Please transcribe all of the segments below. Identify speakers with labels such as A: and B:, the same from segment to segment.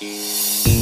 A: Música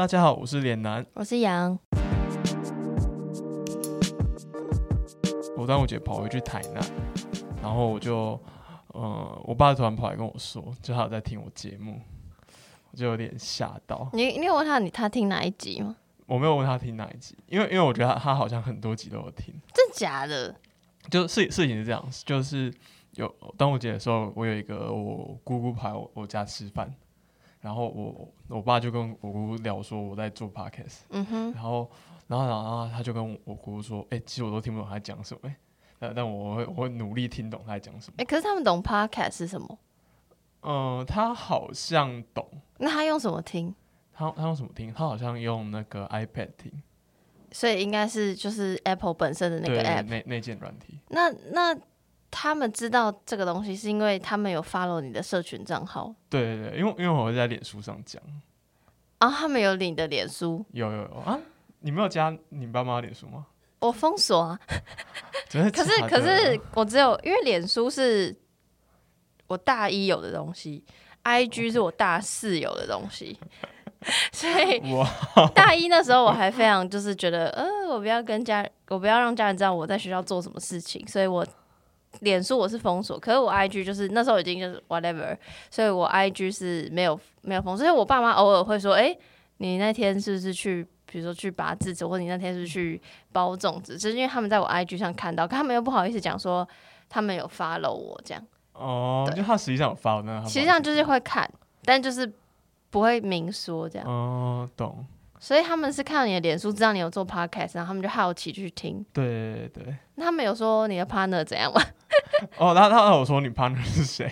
A: 大家好，我是脸男。
B: 我是杨，
A: 我端午节跑回去台南，然后我就，呃，我爸突然跑来跟我说，就他有在听我节目，我就有点吓到。
B: 你你有问他你他听哪一集吗？
A: 我没有问他听哪一集，因为因为我觉得他他好像很多集都有听。
B: 真假的？
A: 就事事情是这样，就是有端午节的时候，我有一个我姑姑跑我我家吃饭，然后我我爸就跟我姑姑聊说我在做 podcast，
B: 嗯哼，
A: 然后然后然后他就跟我姑姑说，哎、其实我都听不懂他讲什么、欸，但但我会我会努力听懂他在讲什么。
B: 哎、可是他们懂 podcast 是什么？
A: 嗯、他好像懂，
B: 那他用什么听？
A: 他他用什么听？他好像用那个 iPad 听，
B: 所以应该是就是 Apple 本身的那个 app。
A: 那那件软体。
B: 那那他们知道这个东西，是因为他们有 follow 你的社群账号，
A: 对对对，因为因为我会在脸书上讲，
B: 啊他们有你的脸书，
A: 有有有。啊，你没有加你爸妈脸书吗？
B: 我封锁啊。可是可是我只有因为脸书是我大一有的东西，IG 是我大四有的东西，所以大一那时候我还非常就是觉得，呃，我不要跟家，我不要让家人知道我在学校做什么事情，所以我脸书我是封锁，可是我 IG 就是那时候已经就是 whatever，所以我 IG 是没有没有封锁，所以我爸妈偶尔会说，哎、你那天是不是去？比如说去拔智齿，或者你那天是不是去包粽子，就是因为他们在我 IG 上看到，可他们又不好意思讲说他们有 follow 我这样，
A: 哦，
B: 对
A: 就他实际上有发，那
B: 实际上就是会看，但就是不会明说这样。
A: 哦，懂，
B: 所以他们是看到你的脸书，知道你有做 podcast，然后他们就好奇去听。
A: 对对对。
B: 那他们有说你的 partner 怎样吗？
A: 哦，他他有说你 partner 是谁？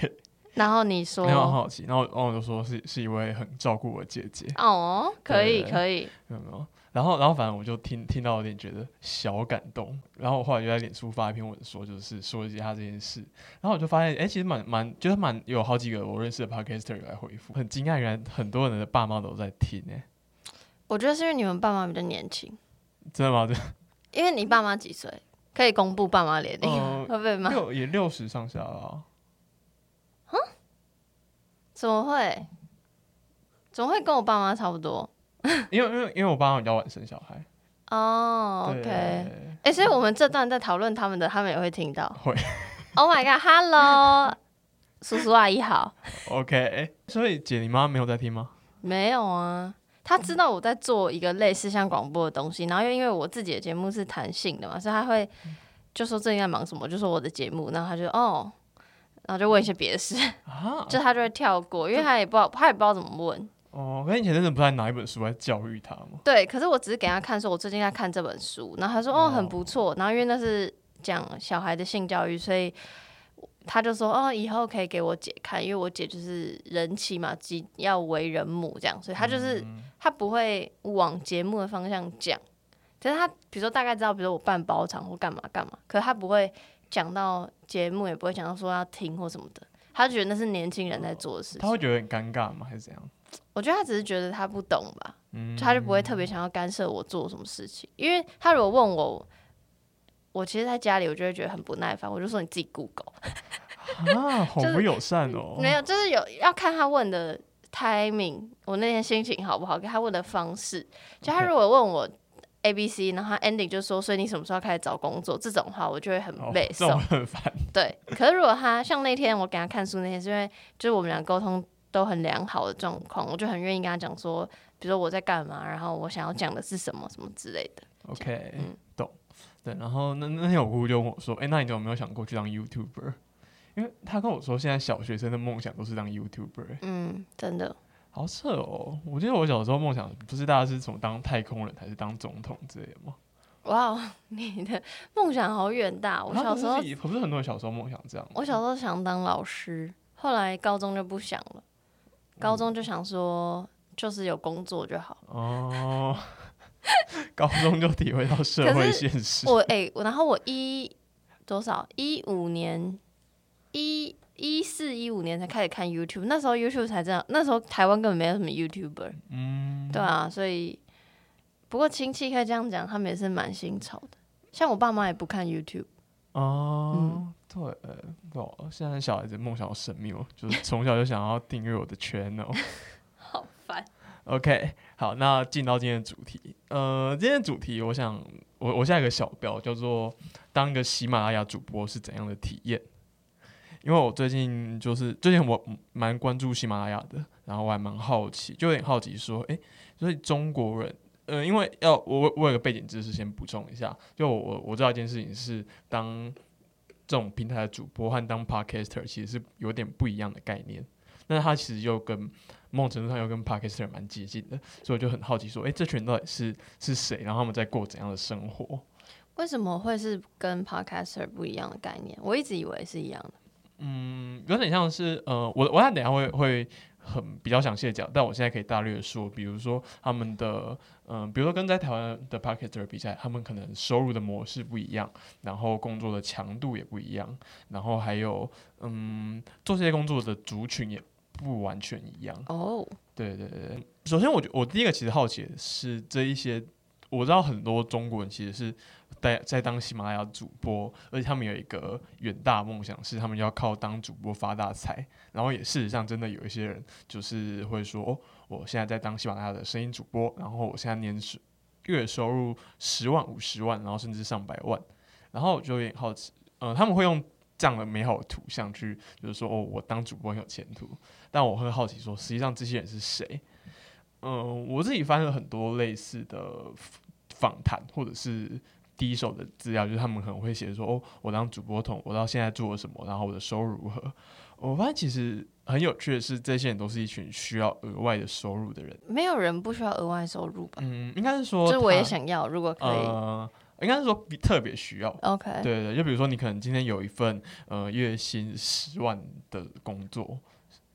B: 然后你说
A: 没有好奇，然后然后我就说是是一位很照顾我姐姐，
B: 哦，可以可以，
A: 有没有？然后然后反正我就听听到有点觉得小感动，然后我后来就在脸书发一篇文说，就是说一下他这件事，然后我就发现，哎、其实蛮蛮，就是蛮有好几个我认识的 podcaster 有来回复，很惊讶，原来很多人的爸妈都在听、哎，
B: 我觉得是因为你们爸妈比较年轻，
A: 真的吗？对
B: 因为你爸妈几岁？可以公布爸妈年龄吗，
A: 呃
B: 会不会吗？
A: 六也六十上下了、啊，
B: 怎么会？怎么会跟我爸妈差不多？
A: 因为因为因为我爸妈比较晚生小孩，
B: 哦
A: 对
B: ，OK，哎、所以我们这段在讨论他们的，他们也会听到。
A: 会
B: Oh my god，Hello，叔叔阿姨好。
A: OK，所以姐你妈没有在听吗？
B: 没有啊，他知道我在做一个类似像广播的东西，然后又因为我自己的节目是弹性的嘛，所以他会就说最近在忙什么，就说我的节目，然后他就哦，然后就问一些别的事，
A: 啊，
B: 就他就会跳过，因为他也不知道他也不知道怎么问。
A: 哦，那你以前真的不在拿一本书来教育他吗？
B: 对，可是我只是给他看，说我最近在看这本书，然后他说哦很不错，然后因为那是讲小孩的性教育，所以他就说哦以后可以给我姐看，因为我姐就是人妻嘛，即要为人母这样，所以他就是、他不会往节目的方向讲，可是他比如说大概知道，比如说我办包场或干嘛干嘛，可是他不会讲到节目，也不会讲到说要听或什么的，他觉得那是年轻人在做的事情。
A: 他会觉得很尴尬吗？还是怎样？
B: 我觉得他只是觉得他不懂吧，
A: 嗯
B: 他就不会特别想要干涉我做什么事情，因为他如果问我，我其实在家里我就会觉得很不耐烦，我就说你自己 Google，
A: 啊，好不友善哦。
B: 没有，就是有要看他问的 timing，我那天心情好不好，跟他问的方式，就他如果问我。A B C，然后他 ending 就说，所以你什么时候开始找工作？这种话我就会很
A: 哦
B: 累
A: 这种
B: 受。
A: 很烦。
B: 对，可是如果他像那天我给他看书那天，是因为就是我们俩沟通都很良好的状况，我就很愿意跟他讲说，比如说我在干嘛，然后我想要讲的是什么什么之类的。
A: OK，、
B: 嗯
A: 懂。对，然后那那天我姑姑就问我说：“哎、那你有没有想过去当 YouTuber？” 因为她跟我说，现在小学生的梦想都是当 YouTuber，、欸
B: 嗯，真的。
A: 好扯哦！我记得我小时候梦想不是大家是什么当太空人，还是当总统之类的吗？
B: 哇哦，你的梦想好远大！我
A: 啊
B: 小时候
A: 可，是不是很多人小时候梦想这样吗？
B: 我小时候想当老师，后来高中就不想了，高中就想说就是有工作就好。
A: 哦，高中就体会到社会现实。
B: 我哎、我然后我一多少一五年一一四一五年才开始看 YouTube，那时候 YouTube 才这样，那时候台湾根本没有什么 YouTuber，
A: 嗯，
B: 对啊，所以不过亲戚可以这样讲，他们也是蛮新潮的。像我爸妈也不看 YouTube，
A: 哦，
B: 嗯
A: 对，呃对哦，现在小孩子梦想好神秘哦，就是从小就想要订阅我的 channel。
B: 好烦。
A: OK，好，那进到今天的主题。呃，今天主题，我想我我现在有个小标叫做“当一个喜马拉雅主播是怎样的体验”。因为我最近就是最近我蛮关注喜马拉雅的，然后我还蛮好奇，就有点好奇说，诶，所以中国人，呃，因为要我我有个背景知识先补充一下，就我我知道一件事情是，当这种平台的主播和当 podcaster 其实是有点不一样的概念，那它其实就跟某种程度上又跟 podcaster 蛮接近的，所以我就很好奇说，诶，这群人到底是是谁？然后他们在过怎样的生活？
B: 为什么会是跟 Podcaster 不一样的概念？我一直以为是一样的。
A: 嗯，有点像是呃，我我等下会会很比较详细的讲，但我现在可以大略说，比如说他们的嗯、比如说跟在台湾的 podcaster 比起来，他们可能收入的模式不一样，然后工作的强度也不一样，然后还有嗯，做这些工作的族群也不完全一样。
B: 哦，
A: 对对对对，首先我觉我第一个其实好奇的是这一些，我知道很多中国人其实是在在当喜马拉雅主播，而且他们有一个远大梦想是他们要靠当主播发大财，然后也事实上真的有一些人就是会说哦，我现在在当喜马拉雅的声音主播，然后我现在年收月收入十万、五十万，然后甚至上百万，然后我就有点好奇，呃，他们会用这样的美好的图像去，就是说哦，我当主播很有前途，但我会好奇说，实际上这些人是谁？嗯、我自己翻了很多类似的访谈或者是第一手的资料，就是他们可能会写说，哦，我当主播同我到现在做了什么，然后我的收入如何。我发现其实很有趣的是，这些人都是一群需要额外的收入的人。
B: 没有人不需要额外收入吧？
A: 嗯，应该是说，
B: 这我也想要，如果可以。
A: 呃，应该是说比特别需要。
B: OK，
A: 对对对，就比如说你可能今天有一份呃月薪十万的工作，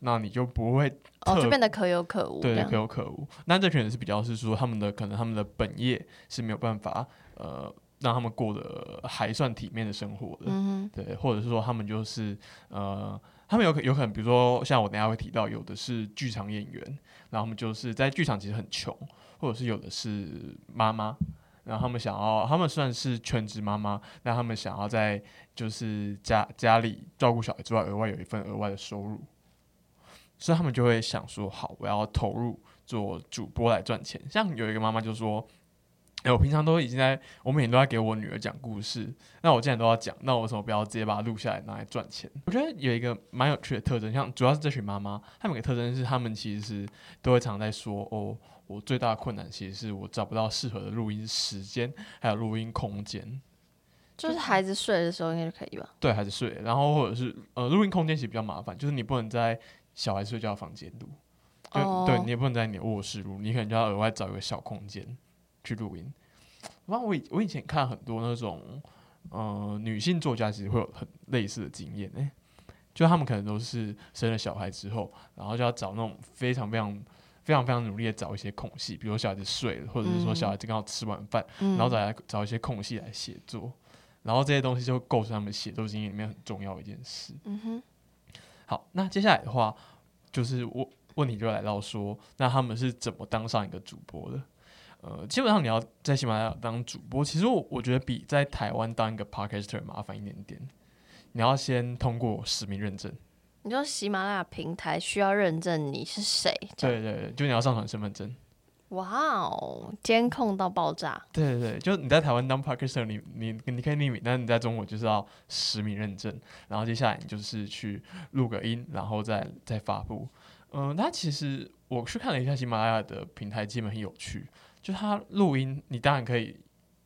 A: 那你就不会
B: 哦，就变得可有可无
A: 对，可。有可无。那这群人是比较是说他们的可能他们的本业是没有办法呃让他们过得还算体面的生活的，
B: 嗯
A: 对，或者是说他们就是呃他们有可有可能比如说像我等下会提到有的是剧场演员，然后他们就是在剧场其实很穷，或者是有的是妈妈。然后他们想要，他们算是全职妈妈，那他们想要在就是家家里照顾小孩之外，额外有一份额外的收入，所以他们就会想说，好，我要投入做主播来赚钱。像有一个妈妈就说，哎、我平常都已经在，我每天都在给我女儿讲故事，那我既然都要讲，那我为什么不要直接把它录下来拿来赚钱？我觉得有一个蛮有趣的特征，像主要是这群妈妈，她们有个特征是，她们其实是都会常在说，哦，我最大的困难其实是我找不到适合的录音时间，还有录音空间。
B: 就是孩子睡的时候应该就可以吧？
A: 对孩子睡，然后或者是呃，录音空间其实比较麻烦，就是你不能在小孩睡觉的房间录，就、
B: 哦。
A: 对你也不能在你的卧室录，你可能就要额外找一个小空间去录音。然后我以我以前看很多那种呃女性作家，其实会有很类似的经验诶、就他们可能都是生了小孩之后，然后就要找那种非常非常非常非常努力的找一些空隙，比如小孩子睡了，或者是说小孩子刚好吃完饭，
B: 嗯，
A: 然后再来找一些空隙来写作，然后这些东西就构成他们写作经验里面很重要的一件事。
B: 嗯哼，
A: 好，那接下来的话，就是问问题就来到说，那他们是怎么当上一个主播的？呃，基本上你要在喜马拉雅当主播，其实我我觉得比在台湾当一个 podcaster 麻烦一点点。你要先通过实名认证，
B: 你说喜马拉雅平台需要认证你是谁？
A: 对对对，就你要上传身份证。
B: 哇哦，监控到爆炸。
A: 对对对，就你在台湾当 podcaster，你你你可以匿名，但是你在中国就是要实名认证，然后接下来你就是去录个音，然后再再发布。嗯、它其实我去看了一下喜马拉雅的平台，基本很有趣，就它录音，你当然可以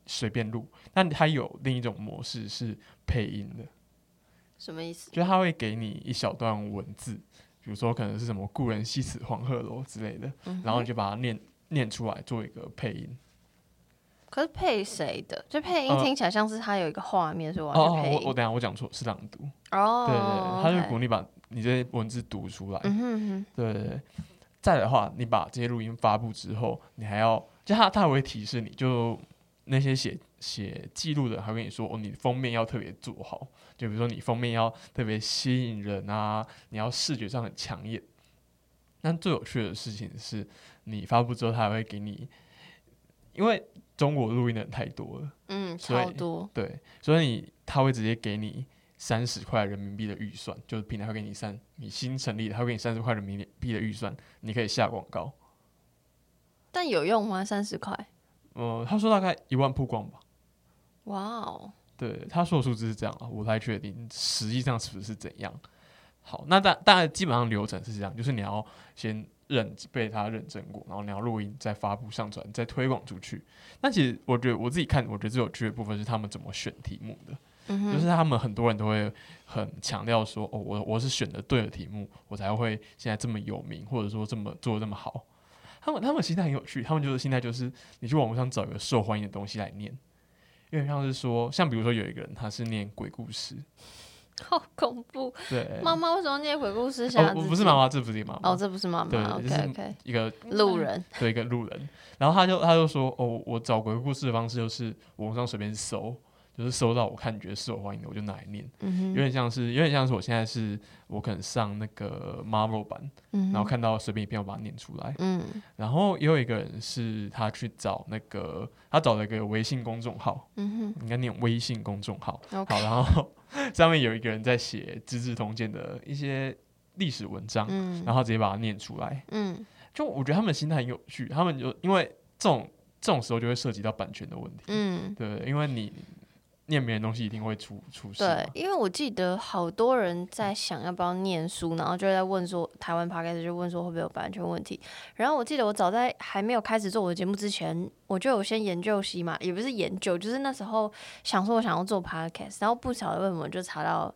A: 随便录。但它有另一种模式是配音的，
B: 什么意思？
A: 就是它会给你一小段文字，比如说可能是什么“故人西辞黄鹤楼”之类的，
B: 嗯
A: 然后你就把它念念出来做一个配音。
B: 可是配谁的？就配音
A: 呃
B: 听起来像是他有一个画面，所以我
A: 哦哦，
B: 要去配音。
A: 我我等下我讲错，是朗读。
B: 哦，
A: 对对对，他就鼓励把你这些文字读出来。
B: 嗯哼哼，
A: 对对对。再的话，你把这些录音发布之后，你还要就他他还会提示你，就那些写写记录的人还会跟你说，哦，你封面要特别做好，就比如说你封面要特别吸引人啊，你要视觉上很抢眼。但最有趣的事情是，你发布之后，他还会给你，因为中国录音的人太多了，
B: 嗯，超多。
A: 对，所以你他会直接给你三十块人民币的预算，就是平台会给你三，你新成立的，他会给你三十块人民币的预算，你可以下广告。
B: 但有用吗？三十块？
A: 呃，他说大概一万曝光吧。
B: 哇哦，
A: 对，他说的数字是这样啊，我不太确定实际上是不是怎样。好，那大大概基本上流程是这样，就是你要先认被他认证过，然后你要录音，再发布、上传，再推广出去。那其实我觉得我自己看，我觉得最有趣的部分是他们怎么选题目的。
B: 嗯，
A: 就是他们很多人都会很强调说，哦，我我是选的对的题目，我才会现在这么有名，或者说这么做的这么好。他们他们心态很有趣，他们就是心态就是你去网络上找一个受欢迎的东西来念，因为像是说，像比如说有一个人他是念鬼故事，
B: 好恐怖。
A: 对，
B: 妈妈为什么念鬼故事吓
A: 哦，
B: 自己？
A: 我不是妈妈，这不是妈妈，
B: 哦，这不是妈妈。
A: 就是
B: OK OK，
A: 一个
B: 路人。
A: 对一个路人，然后他就他就说，哦，我找鬼故事的方式就是网上随便搜，就是搜到我看你觉得受欢迎的我就拿来念。
B: 嗯哼，
A: 有点像是，有点像是我现在是我可能上那个 Marvel 版，
B: 嗯，
A: 然后看到随便一篇我把它念出来。
B: 嗯
A: 然后也有一个人是他去找那个，他找了一个微信公众号，
B: 嗯
A: 应该念微信公众号。好，然后 上面有一个人在写《资治通鉴》的一些历史文章，
B: 嗯
A: 然后直接把它念出来。
B: 嗯
A: 就我觉得他们心态很有趣，他们就因为这种这种时候就会涉及到版权的问题，
B: 嗯，
A: 对，因为你念别人东西一定会出出事。
B: 对，因为我记得好多人在想要不要念书，然后就在问说，台湾 p o d c a 就问说会不会有版权问题。然后我记得我早在还没有开始做我的节目之前，我就有先研究西马，也不是研究，就是那时候想说我想要做 podcast，然后不晓得为什么就查到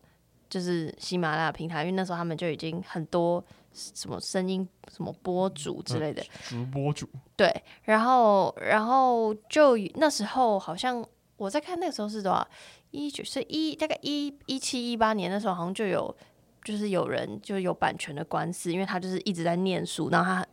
B: 就是喜马拉雅平台，因为那时候他们就已经很多什么声音什么播主之类的，
A: 直播主，
B: 对，然后然后就那时候好像我在看那个时候是多少？一九是一大概一一七一八年的时候好像就有就是有人就有版权的官司，因为他就是一直在念书，然后他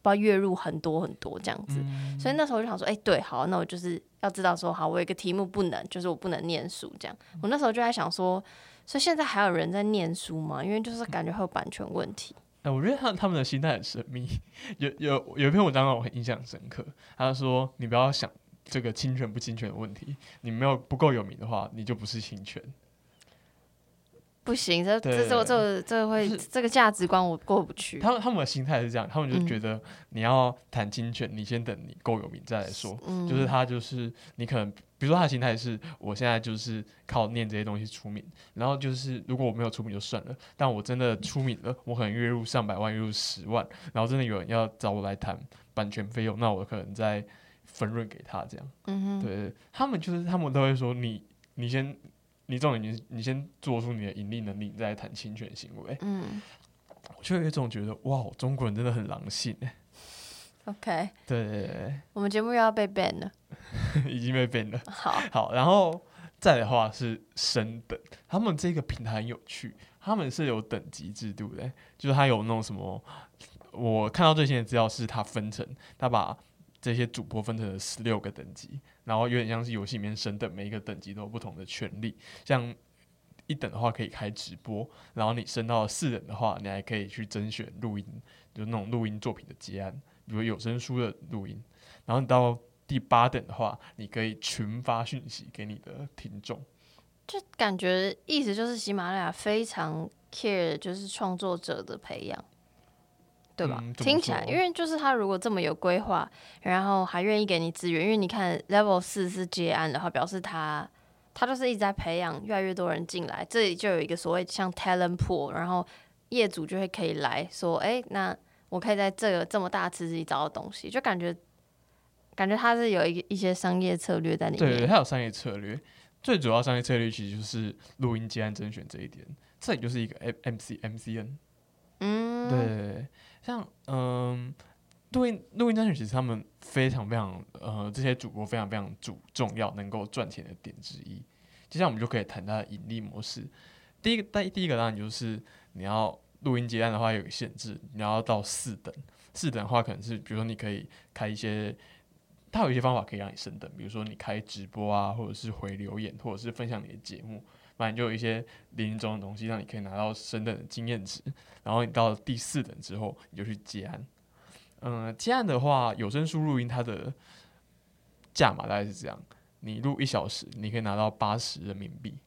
B: 不知道月入很多很多这样子，所以那时候我就想说，哎、对，好，那我就是要知道说，好，我有一个题目不能，就是我不能念书这样。我那时候就在想说，所以现在还有人在念书吗？因为就是感觉会有版权问题。
A: 哎、我觉得他他们的心态很神秘。有有有一篇文章让我很印象深刻，他说：“你不要想这个侵权不侵权的问题，你没有不够有名的话，你就不是侵权。
B: 不行，这
A: 对
B: 这这这这会这个价值观我过不去。
A: 他们他们的心态是这样，他们就
B: 嗯
A: 觉得你要谈侵权，你先等你够有名再来说。
B: 嗯，
A: 就是他就是你可能，比如说他的心态是，我现在就是靠念这些东西出名，然后就是如果我没有出名就算了，但我真的出名了，我可能月入上百万，月入十万，然后真的有人要找我来谈版权费用，那我可能再分润给他这样。
B: 嗯哼，
A: 对，他们就是他们都会说你你先。你重点，你你先做出你的盈利能力，你再谈侵权行为。
B: 嗯
A: 我就有一种觉得，哇，中国人真的很狼性哎。
B: ，OK，
A: 对对对
B: 我们节目又要被 ban 了。
A: 已经被 ban 了。
B: 好，
A: 好，然后再的话是升等，他们这个平台很有趣，他们是有等级制度的，就是他有那种什么，我看到最新的资料是他分成，他把这些主播分成了十六个等级，然后有点像是游戏里面升等，每一个等级都有不同的权利，像。一等的话可以开直播，然后你升到四等的话，你还可以去甄选录音，就那种录音作品的结案，比如有声书的录音。然后你到第八等的话，你可以群发讯息给你的听众。
B: 就感觉意思就是喜马拉雅非常 care 就是创作者的培养，对吧？
A: 嗯
B: 听起来，因为就是他如果这么有规划，然后还愿意给你资源，因为你看 Level 四是接案的话，表示他他就是一直在培养越来越多人进来，这里就有一个所谓像 talent pool，然后业主就会可以来说，哎、那我可以在这个这么大池子里找到东西，就感觉感觉他是有一一些商业策略在里
A: 面对，他。有商业策略，最主要商业策略其实就是录音接案甄选这一点，这里就是一个 M M C M C N。
B: 嗯，
A: 对，像嗯，录音录音单选其实他们非常非常呃，这些主播非常非常主重要能够赚钱的点之一。接下来我们就可以谈它的盈利模式。第一个，第第一个当然就是你要录音接案的话有个限制，你要到四等。四等的话可能是比如说你可以开一些，它有一些方法可以让你升等，比如说你开直播啊，或者是回留言，或者是分享你的节目，反正就有一些零中的东西让你可以拿到升等的经验值。然后你到了第四等之后，你就去接案。嗯、接案的话，有声书录音它的价码大概是这样：你录一小时，你可以拿到八十人民币，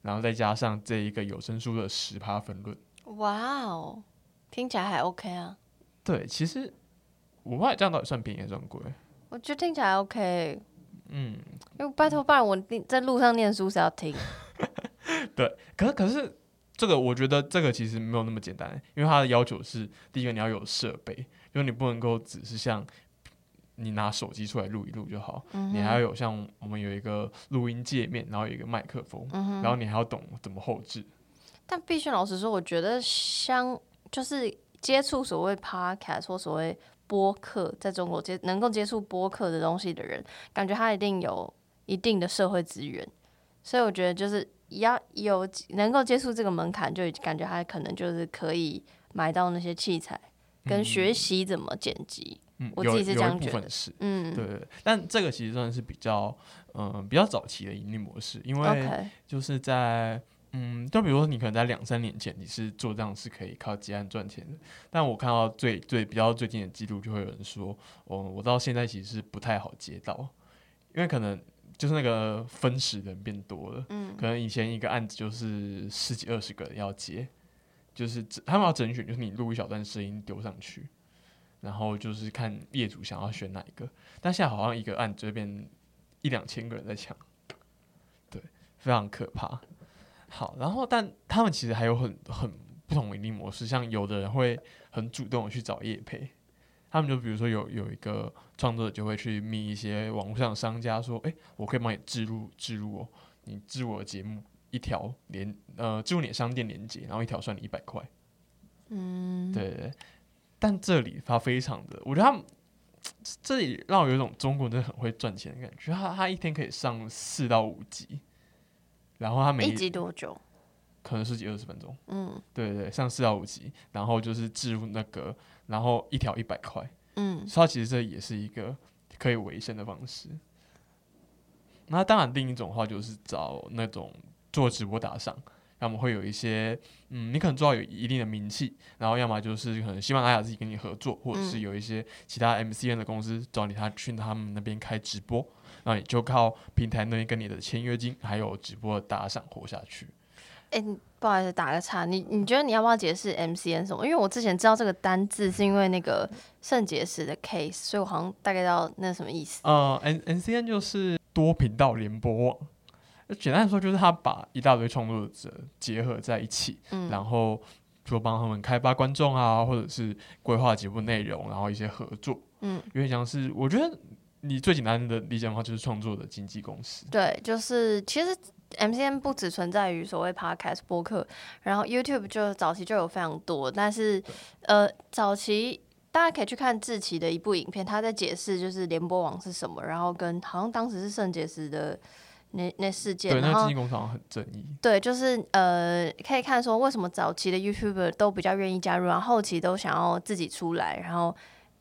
A: 然后再加上这一个有声书的十趴分论。
B: 哇哦，听起来还 OK 啊，
A: 对，其实五块这样到底算便宜还是算贵。
B: 我觉得听起来 OK。
A: 嗯，
B: 因为拜托，不然我念在路上念书是要听。
A: 对，可是可是这个我觉得这个其实没有那么简单，因为它的要求是第一个你要有设备，就是你不能够只是像你拿手机出来录一录就好，
B: 嗯
A: 你还要有像我们有一个录音界面，然后有一个麦克风，
B: 嗯
A: 然后你还要懂怎么后置。
B: 但必须老实说，我觉得相就是接触所谓 podcast 或所谓播客，在中国接能够接触播客的东西的人，感觉他一定有一定的社会资源，所以我觉得就是要有能够接触这个门槛，就感觉他可能就是可以买到那些器材，跟学习怎么剪辑。
A: 嗯，
B: 我自己是这样觉得。嗯，
A: 对对，对但这个其实算是比较，嗯、比较早期的盈利模式，因为就是在嗯，就比如说你可能在两三年前你是做这样是可以靠接案赚钱的，但我看到最最比较最近的记录，就会有人说，哦，我到现在其实是不太好接到，因为可能就是那个分时的人变多了，
B: 嗯
A: 可能以前一个案子就是十几二十个人要接，就是他们要甄选，就是你录一小段声音丢上去，然后就是看业主想要选哪一个，但现在好像一个案子这边一两千个人在抢，对，非常可怕。好，然后但他们其实还有很很不同的盈利模式，像有的人会很主动的去找业配，他们就比如说有有一个创作者就会去密一些网络上的商家说，诶，我可以帮你置入置入哦，你置入我的节目一条连呃置入你的商店连接，然后一条算你一百块，
B: 嗯，
A: 对对对。但这里他非常的，我觉得他们这里让我有一种中国人真的很会赚钱的感觉，他他一天可以上四到五集，然后他每
B: 一集多久？
A: 可能十几二十分钟，
B: 嗯
A: 对对对，上四到五集，然后就是置入那个，然后一条一百块，
B: 嗯
A: 所以它其实这也是一个可以维生的方式。那当然，另一种的话就是找那种做直播打赏，要么会有一些，嗯，你可能做到有一定的名气，然后要么就是可能喜马拉雅自己跟你合作，或者是
B: 嗯
A: 有一些其他 MCN 的公司找你他去他们那边开直播，然后你就靠平台那边跟你的签约金还有直播打赏活下去。
B: 哎、你不好意思，打个岔，你你觉得你要不要解释 MCN 什么？因为我之前知道这个单字是因为那个肾结石的 case，所以我好像大概知道那什么意思。
A: 呃，N N C N 就是多频道联播网，简单来说就是他把一大堆创作者结合在一起，
B: 嗯，
A: 然后就帮他们开发观众啊，或者是规划节目内容，然后一些合作，
B: 嗯，
A: 有点像是我觉得你最简单的理解的话就是创作的经纪公司。
B: 对，就是其实 MCN 不只存在于所谓 podcast 播客，然后 YouTube 就早期就有非常多，但是呃，早期大家可以去看志奇的一部影片，他在解释就是联播网是什么，然后跟好像当时是肾结石的那那事件，
A: 对，那
B: 然后
A: 个经纪公司好像很正义。
B: 对，就是呃，可以看说为什么早期的 YouTuber 都比较愿意加入，然后后期都想要自己出来，然后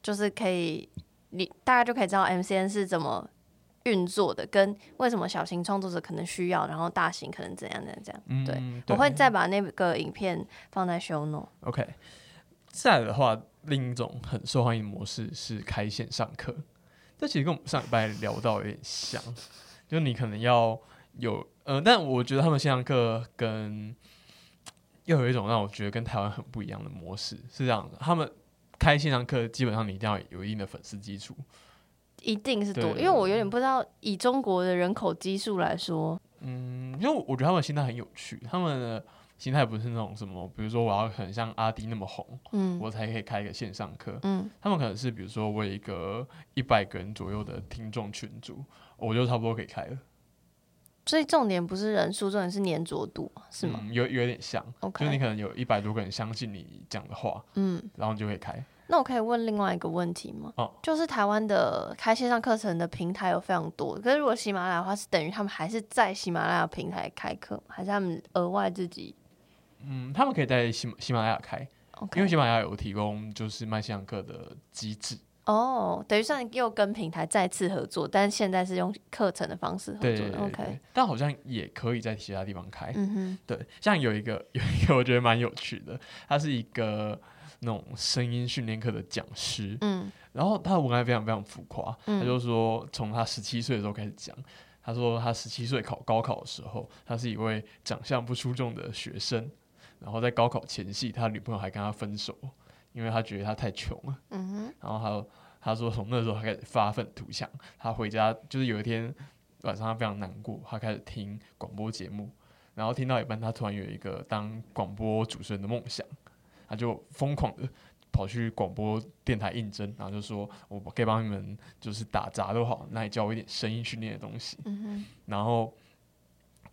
B: 就是可以，你大家就可以知道 MCN 是怎么运作的，跟为什么小型创作者可能需要，然后大型可能怎样怎样怎样。
A: 嗯，
B: 对，我会再把那个影片放在 show note。
A: OK。再来的话，另一种很受欢迎的模式是开线上课，这其实跟我们上礼拜聊到有点像，就你可能要有呃，但我觉得他们线上课跟又有一种让我觉得跟台湾很不一样的模式，是这样的，他们开线上课基本上你一定要有一定的粉丝基础，
B: 一定是多，因为我有点不知道，以中国的人口基数来说，
A: 嗯，因为我觉得他们心态很有趣，他们的心态不是那种什么，比如说我要很像阿迪那么红，
B: 嗯。
A: 我才可以开一个线上课。
B: 嗯。
A: 他们可能是比如说我有一个一百个人左右的听众群组，我就差不多可以开了，
B: 所以重点不是人数，重点是粘着度，是吗、
A: 嗯有有点像。就是你可能有一百多个人相信你讲的话，
B: 嗯，
A: 然后你就可以开。
B: 那我可以问另外一个问题吗？
A: 哦
B: 就是台湾的开线上课程的平台有非常多，可是如果喜马拉雅的话，是等于他们还是在喜马拉雅平台开课，还是他们额外自己
A: 嗯，他们可以在喜马喜马拉雅开因为喜马拉雅有提供就是卖线上课的机制。
B: 哦，等于算又跟平台再次合作，但是现在是用课程的方式合作的。OK，
A: 但好像也可以在其他地方开。
B: 嗯哼，
A: 对，像有一个有一个我觉得蛮有趣的，它是一个那种声音训练课的讲师，
B: 嗯。
A: 然后他的文案非常非常浮夸，
B: 嗯。
A: 他就说从他十七岁的时候开始讲，他说他十七岁考高考的时候，他是一位长相不出众的学生，然后在高考前夕，他女朋友还跟他分手，因为他觉得他太穷了。然后还有他说从那时候他开始发愤图强，他回家就是有一天晚上他非常难过，他开始听广播节目，然后听到一半，他突然有一个当广播主持人的梦想，他就疯狂的跑去广播电台应征，然后就说我可以帮你们就是打杂都好，那你教我一点声音训练的东西，
B: 嗯，
A: 然后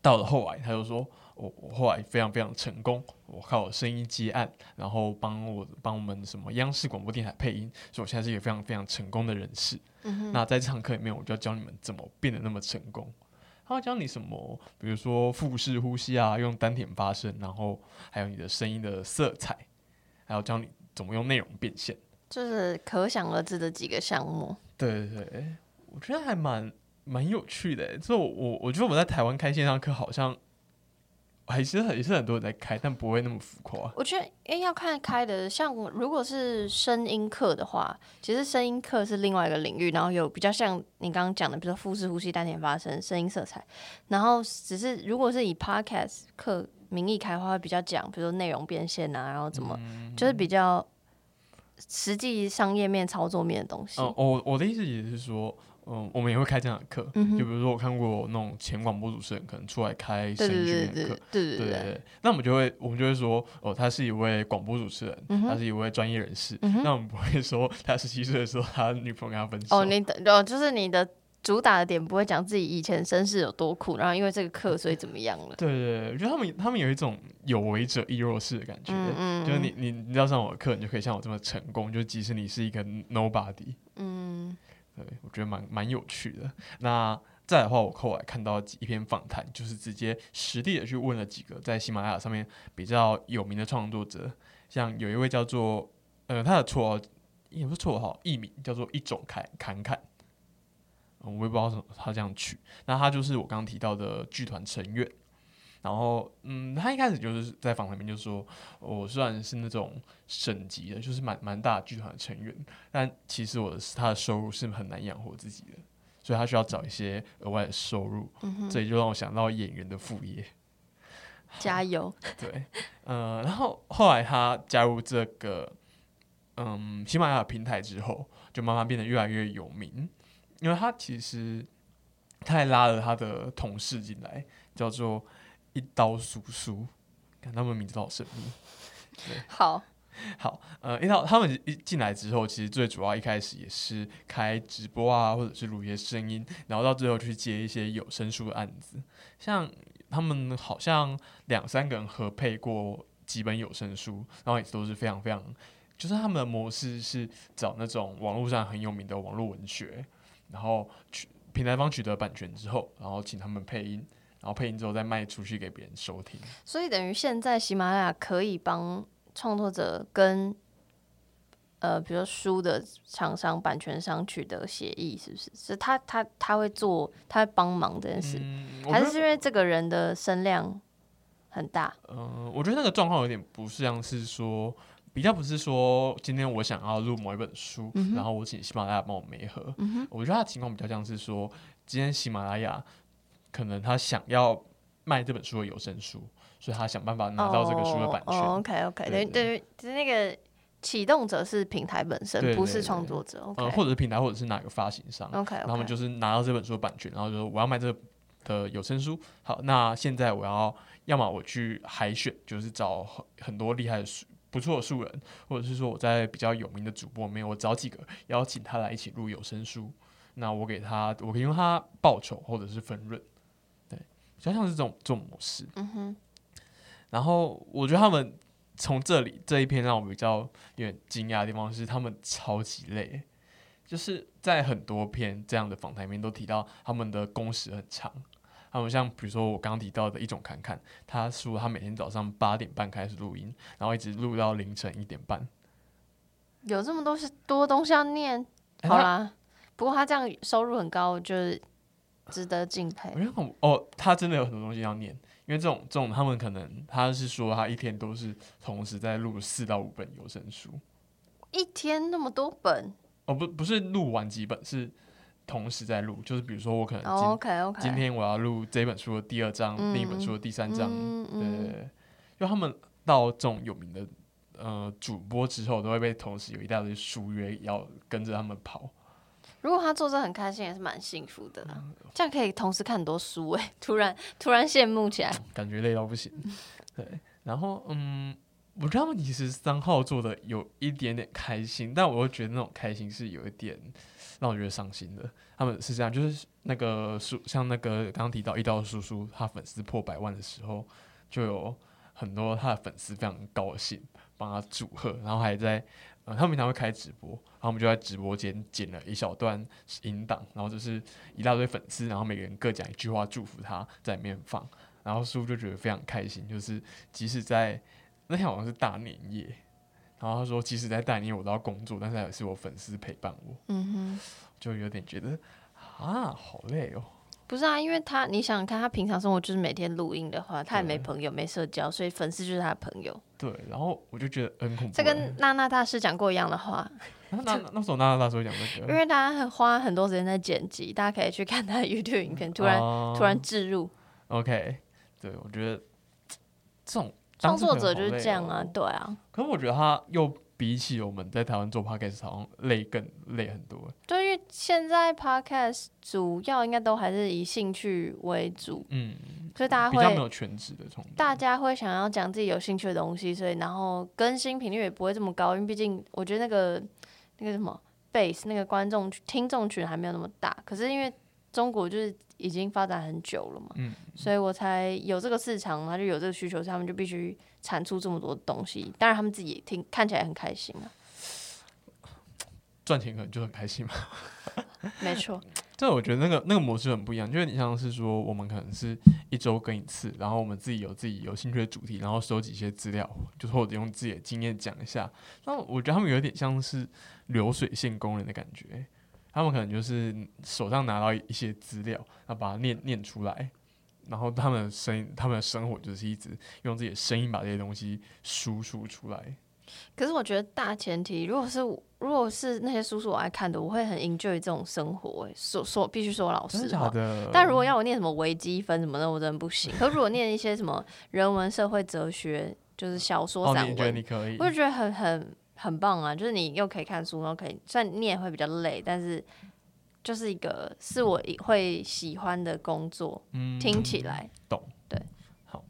A: 到了后来，他就说我我后来非常非常成功，我靠我声音接案，然后帮我帮我们什么央视广播电台配音，所以我现在是一个非常非常成功的人士。
B: 嗯，
A: 那在这堂课里面，我就要教你们怎么变得那么成功。他会教你什么，比如说腹式呼吸啊，用丹田发声，然后还有你的声音的色彩，还有教你怎么用内容变现。
B: 就是可想而知的几个项目。
A: 对对对，我觉得还蛮蛮有趣的欸。就我我我觉得我们在台湾开线上课，好像还是很也是很多人在开，但不会那么浮夸。
B: 我觉得，诶，要看开的，像如果是声音课的话，其实声音课是另外一个领域，然后有比较像你刚刚讲的，比如说腹式呼吸、丹田发声、声音色彩，然后只是如果是以 podcast 课名义开的话，会比较讲，比如说内容变现啊，然后怎么，就是比较实际商业面、操作面的东西。
A: 嗯，我我的意思也是说，嗯，我们也会开这样的课。
B: 嗯哼
A: 就比如说，我看过那种前广播主持人可能出来开声
B: 对对
A: 音训
B: 对对
A: 练课，
B: 对对对
A: 对对对，那我们就会我们就会说，哦，他是一位广播主持人，
B: 嗯
A: 他是一位专业人士。
B: 嗯
A: 那我们不会说他十七岁的时候，他女朋友跟他分手。
B: 哦，你的哦，就是你的主打的点不会讲自己以前身世有多苦，然后因为这个课所以怎么样了。
A: 对对对，我觉得他们他们有一种有为者亦若是的感觉。
B: 嗯嗯，
A: 就是你你你要上我的课，你就可以像我这么成功。就即使你是一个 nobody，
B: 嗯
A: 对我觉得蛮蛮有趣的。那再的话，我后来看到一篇访谈，就是直接实地的去问了几个在喜马拉雅上面比较有名的创作者，像有一位叫做呃他的绰号也不是绰号，艺名叫做一种侃侃侃。嗯我也不知道怎么他这样取，那他就是我刚刚提到的剧团成员。然后，嗯，他一开始就是在访谈里面就说，我虽然是那种省级的，就是蛮蛮大的剧团的成员，但其实我的他的收入是很难养活自己的，所以他需要找一些额外的收入。这也就让我想到演员的副业。
B: 加油。
A: 对，呃，然后后来他加入这个嗯喜马拉雅平台之后，就慢慢变得越来越有名，因为他其实他还拉了他的同事进来，叫做一刀叔叔，看他们名字都好神秘。
B: 好，
A: 好，呃，一到他们一进来之后，其实最主要一开始也是开直播啊，或者是录一些声音，然后到最后去接一些有声书的案子。像他们好像两三个人合配过几本有声书，然后也都是非常非常，就是他们的模式是找那种网络上很有名的网络文学，然后取平台方取得版权之后，然后请他们配音。然后配音之后再卖出去给别人收听，
B: 所以等于现在喜马拉雅可以帮创作者跟呃，比如说书的厂商、版权商取得协议，是不是？是他他他会做，他会帮忙这件事，
A: 嗯，
B: 还是是因为这个人的声量很大？
A: 嗯，我觉得那个状况有点不像是说，比较不是说今天我想要录某一本书，
B: 嗯
A: 然后我请喜马拉雅帮我媒合。
B: 嗯，
A: 我觉得他的情况比较像是说，今天喜马拉雅可能他想要卖这本书的有声书，所以他想办法拿到这个书的版权。
B: 哦、OK OK，等于等于就是那个启动者是平台本身，
A: 对
B: 不是创作者。OK，
A: 呃，或者是平台，或者是哪个发行商
B: ，OK，
A: 然后他们就是拿到这本书的版权，然后就说我要卖这的有声书。好，那现在我要要么我去海选，就是找很很多厉害的书。不错的素人，或者是说我在比较有名的主播里面，我找几个邀请他来一起录有声书，那我给他，我可以用他报酬或者是分润，对，比较像是这种这种模式。
B: 嗯哼，
A: 然后我觉得他们从这里这一篇让我比较有点惊讶的地方是，他们超级累，就是在很多篇这样的访谈里面都提到他们的工时很长。他们像比如说我刚刚提到的一种侃侃，他说他每天早上八点半开始录音，然后一直录到凌晨一点半，
B: 有这么多是多东西要念，
A: 哎
B: 好啦。不过他这样收入很高，就是值得敬佩
A: 我。觉得很哦，他真的有很多东西要念，因为这种这种他们可能他是说他一天都是同时在录四到五本有声书，
B: 一天那么多本
A: 哦不不是录完几本，是同时在录，就是比如说我可能今、天我要录这本书的第二章，
B: 嗯
A: 另一本书的第三章，
B: 嗯
A: 对因为他们到这种有名的呃主播之后，都会被同时有一大堆书约要跟着他们跑。
B: 如果他做这很开心，也是蛮幸福的。这样可以同时看很多书哎，突然突然羡慕起来。
A: 感觉累到不行。对，然后嗯，我觉得他们其实三号做的有一点点开心，但我又觉得那种开心是有一点让我觉得伤心的。他们是这样，就是那个叔，像那个刚刚提到一刀叔叔，他粉丝破百万的时候，就有很多他的粉丝非常高兴，帮他祝贺，然后还在。呃，他们平常会开直播，然后我们就在直播间剪了一小段音档，然后就是一大堆粉丝，然后每个人各讲一句话祝福他，在里面放，然后叔叔就觉得非常开心，就是即使在那天好像是大年夜，然后他说即使在大年夜我都要工作，但是还是我粉丝陪伴我，
B: 嗯哼，
A: 就有点觉得啊好累哦。
B: 不是啊，因为他你想想看，他平常生活就是每天录音的话，他也没朋友，没社交，所以粉丝就是他的朋友。
A: 对，然后我就觉得很恐怖欸。
B: 这跟娜娜大师讲过一样的话，
A: 那那那时候娜娜大师讲这
B: 因
A: 个，
B: 为他很花很多时间在剪辑，大家可以去看他的 YouTube 影片，突然、
A: 哦
B: 突然置入。
A: OK，对我觉得这种
B: 创作者就是这样啊，
A: 哦
B: 对啊，
A: 可是我觉得他又比起我们在台湾做 podcast 好像累更累很多。
B: 对因为现在 Podcast 主要应该都还是以兴趣为主，
A: 嗯，
B: 所以大家
A: 比较没
B: 会
A: 有全职的。
B: 大家会想要讲自己有兴趣的东西，所以然后更新频率也不会这么高，因为毕竟我觉得那个那个什么 base 那个观众听众群还没有那么大，可是因为中国就是已经发展很久了嘛，
A: 嗯
B: 所以我才有这个市场，他就有这个需求，所以他们就必须产出这么多东西。当然他们自己也听看起来很开心啊，
A: 赚钱可能就很开心嘛。
B: 没错，
A: 这我觉得那个那个模式很不一样，就是你像是说，我们可能是一周更一次，然后我们自己有自己有兴趣的主题，然后收集一些资料，就是或者用自己的经验讲一下。那我觉得他们有点像是流水线工人的感觉，他们可能就是手上拿到一些资料，然后把它念念出来，然后他们的声音，他们的生活就是一直用自己的声音把这些东西输出出来。
B: 可是我觉得大前提，如果是如果是那些叔叔我爱看的，我会很 enjoy 这种生活、欸。说说必须说老实话。
A: 的？
B: 但如果要我念什么微积分什么的，我真的不行。可如果念一些什么人文、社会、哲学，就是小说、
A: 哦，
B: 散
A: 你觉得
B: 文，
A: 你可以
B: 我？就觉得很很很棒啊！就是你又可以看书，然后可以虽然念会比较累，但是就是一个是我会喜欢的工作，
A: 嗯
B: 听起来懂对。
A: 好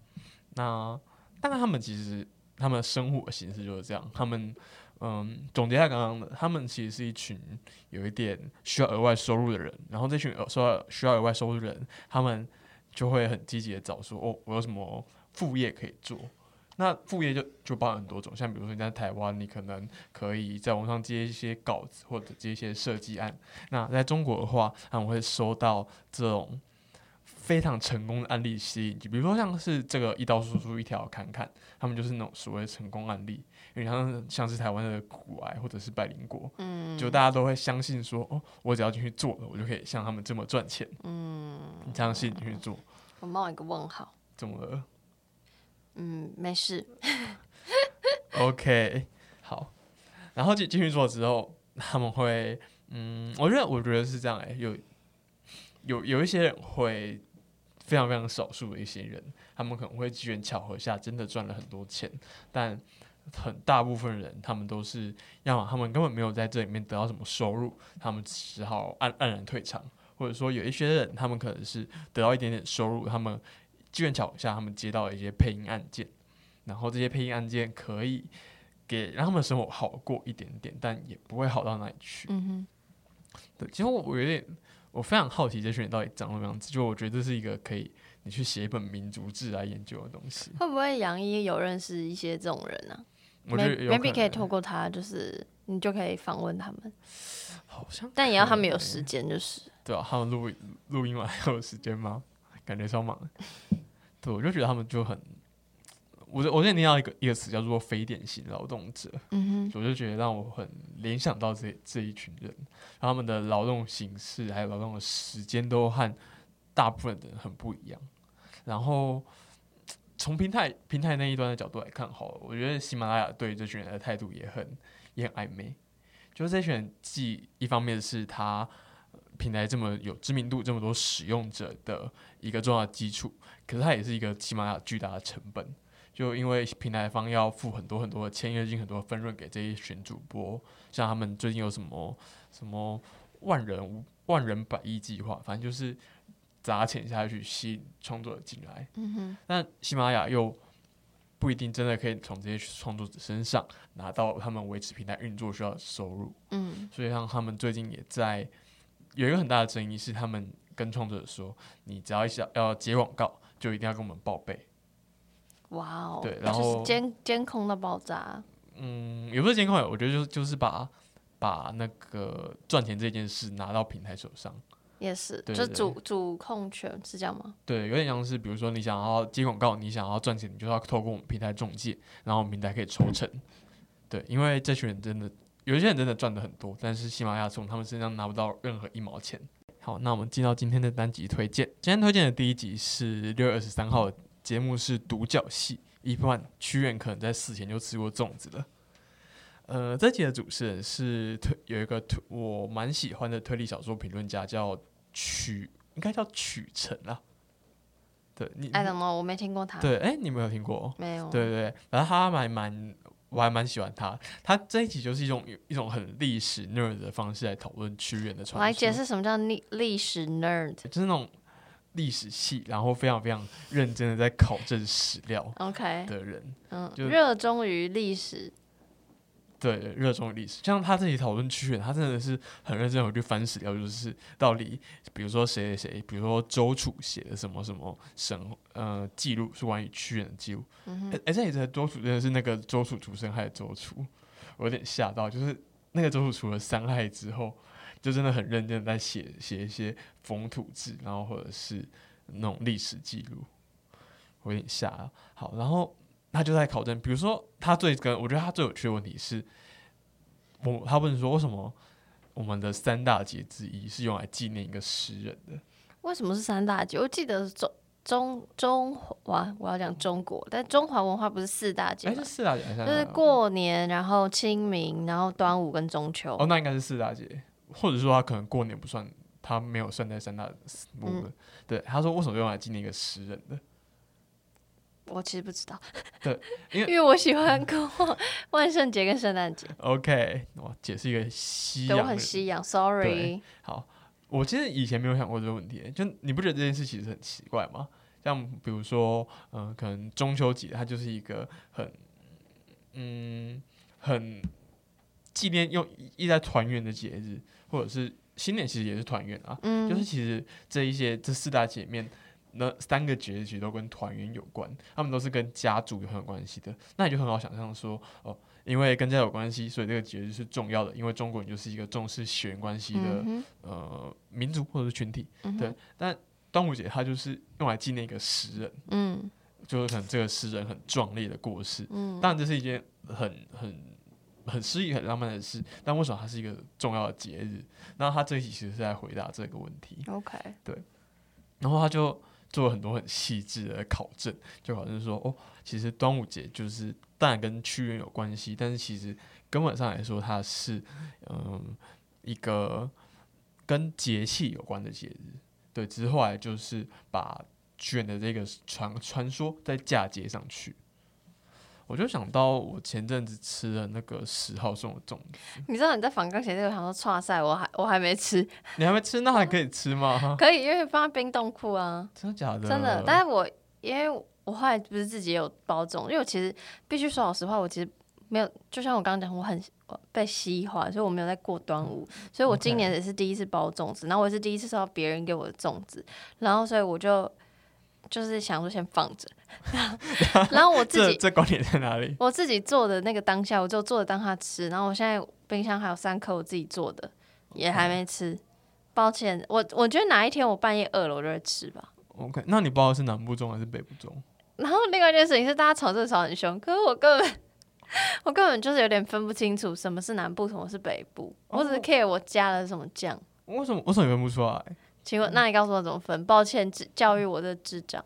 A: 那大概他们其实他们的生活形式就是这样，他们嗯总结一下刚刚的，他们其实是一群有一点需要额外收入的人，然后这群额收需要额外收入的人，他们就会很积极的找说哦，我有什么副业可以做。那副业就就包含很多种，像比如说你在台湾，你可能可以在网上接一些稿子或者接一些设计案。那在中国的话，他们会收到这种非常成功的案例吸引，就比如说像是这个一刀输出一条砍砍，他们就是那种所谓成功案例，因为像像是台湾的古癌或者是百灵果，
B: 嗯，
A: 就大家都会相信说，哦，我只要进去做了，我就可以像他们这么赚钱，
B: 嗯，
A: 你相信进去做，
B: 我冒一个问号，
A: 怎么了
B: 嗯，没事
A: ，？OK，好，然后进进去做之后，他们会，嗯，我觉得我觉得是这样、欸，有有有一些人会。非常非常少数的一些人，他们可能会机缘巧合下真的赚了很多钱，但很大部分人他们都是，要么他们根本没有在这里面得到什么收入，他们只好黯黯然退场，或者说有一些人他们可能是得到一点点收入，他们机缘巧合下他们接到了一些配音案件，然后这些配音案件可以给让他们生活好过一点点，但也不会好到哪里去。
B: 嗯哼，
A: 对，其实我我有点我非常好奇这群人到底长什么样子，就我觉得这是一个可以你去写一本民族志来研究的东西。
B: 会不会杨一有认识一些这种人呢、
A: 我觉得有
B: maybe 可以透过他，就是你就可以访问他们，
A: 好像
B: 但也要他们有时间，就是
A: 对啊，他们录录音完还有时间吗？感觉超忙的。对，我就觉得他们就很，我我最近听到一个一个词叫做非典型劳动者，
B: 嗯
A: 我就觉得让我很联想到这这一群人，他们的劳动形式还有劳动的时间都和大部分的人很不一样。然后从平台平台那一端的角度来看，好了，我觉得喜马拉雅对这群人的态度也很也很暧昧。就是这群人既一方面是他呃平台这么有知名度、这么多使用者的一个重要基础，可是它也是一个喜马拉雅巨大的成本。就因为平台方要付很多很多的签约金、很多的分润给这一群主播，像他们最近有什么什么万人无万人百亿计划，反正就是砸钱下去吸引创作者进来。
B: 嗯哼，
A: 但喜马拉雅又不一定真的可以从这些创作者身上拿到他们维持平台运作需要的收入，
B: 嗯
A: 所以像他们最近也在有一个很大的争议是，他们跟创作者说，你只要一想要接广告，就一定要跟我们报备。
B: 哇哦，
A: 对然后
B: 就是监监控的爆炸，
A: 嗯，也不是监控，我觉得就是就是把把那个赚钱这件事拿到平台手上。
B: 也是，
A: 对对
B: 就主主控权是这样吗？
A: 对，有点像是比如说你想要接广告，你想要赚钱，你就要透过我们平台中介，然后我们平台可以抽成。对，因为这群人真的有一些人真的赚的很多，但是喜马拉雅从他们身上拿不到任何一毛钱。好，那我们进到今天的单集推荐。今天推荐的第一集是六月二十三号的节目是独角戏，一般屈原可能在死前就吃过粽子了。呃，这集的主持人是推有一个推我蛮喜欢的推理小说评论家，叫曲，应该叫曲成啊。对你
B: ，I don't know，我没听过他，
A: 对，哎、你没有听过哦？
B: 没有，
A: 对对对，反正他还蛮，我还蛮喜欢他。他这一集就是一种一种很历史 nerd 的方式来讨论屈原的传说。
B: 我来解释什么叫历历史 nerd。
A: 就是那种历史系，然后非常非常认真的在考证史料
B: OK，
A: 的人，
B: 嗯，
A: 就
B: 热衷于历史，
A: 对，热衷于历史。像他自己讨论屈原，他真的是很认真地去翻史料，就是到底，比如说谁谁谁，比如说周楚写的什么什么神呃记录是关于屈原的记录。
B: 嗯
A: 哎、哎，这里的周楚真的是那个周楚除生害的周楚，我有点吓到，就是那个周楚除了伤害之后，就真的很认真在写写一些风土志，然后或者是那种历史记录，我有点吓到。好，然后他就在考证，比如说他最跟我觉得他最有趣的问题是，我他问说为什么我们的三大节之一是用来纪念一个诗人的？
B: 为什么是三大节？我记得中中中华，我要讲中国，但中华文化不是四大节
A: 哎、
B: 吗
A: 是？四大节
B: 就是过年，然后清明，然后端午跟中秋。
A: 哦，那应该是四大节，或者说他可能过年不算，他没有算在三大部分。
B: 嗯
A: 对，他说为什么用来纪念一个诗人的？
B: 我其实不知道，
A: 对因为
B: 因为我喜欢过万圣节跟圣诞节
A: ，OK，我解释一个西
B: 洋我很。西洋，sorry。
A: 好，我其实以前没有想过这个问题，就你不觉得这件事其实很奇怪吗？像比如说，嗯、可能中秋节它就是一个很，嗯，很纪念又一直在团圆的节日，或者是新年其实也是团圆啊。
B: 嗯，
A: 就是其实这一些这四大节面，那三个节日其实都跟团圆有关，他们都是跟家族有很有关系的。那你就很好想象说，哦，因为跟家有关系，所以这个节日是重要的。因为中国人就是一个重视血缘关系的、
B: 嗯
A: 呃民族或者是群体。
B: 嗯
A: 对，但端午节它就是用来纪念一个诗人，
B: 嗯
A: 就是可能这个诗人很壮烈的过世。
B: 嗯，
A: 当然，这是一件很很很诗意、很浪漫的事，但为什么它是一个重要的节日？那他这一集其实是在回答这个问题。
B: OK，对
A: 然后他就做很多很细致的考证，就好像说，哦，其实端午节就是当然跟屈原有关系，但是其实根本上来说，它是嗯一个跟节气有关的节日。对，只是后来就是把卷的这个传传说再嫁接上去。我就想到我前阵子吃的那个十号送的粽子，
B: 你知道你在反刚前这个，想说，哇塞，我还我还没吃，
A: 你还没吃，那还可以吃吗？
B: 可以，因为放在冰冻库啊，
A: 真的假的？
B: 真的。但是我因为我后来不是自己也有包粽，因为我其实必须说老实话，我其实没有，就像我刚刚讲，我很被西化，所以我没有在过端午，所以我今年也是第一次包粽子，然后我也是第一次收到别人给我的粽子，然后所以我就。就是想说先放着，然后我自己
A: 这观点在哪里？
B: 我自己做的那个当下，我就做的当下吃。然后我现在冰箱还有三颗我自己做的，也还没吃。抱歉，我我觉得哪一天我半夜饿了，我就会吃吧。
A: OK，那你包的是南部粽还是北部粽？
B: 然后另外一件事情是，大家吵这吵很凶，可是我根本 我根本就是有点分不清楚什么是南部，什么是北部。我只是 care 我加了什么酱。
A: 为什么？为什么分不出来？
B: 请问，那你告诉我怎么分？抱歉，教育我的智障。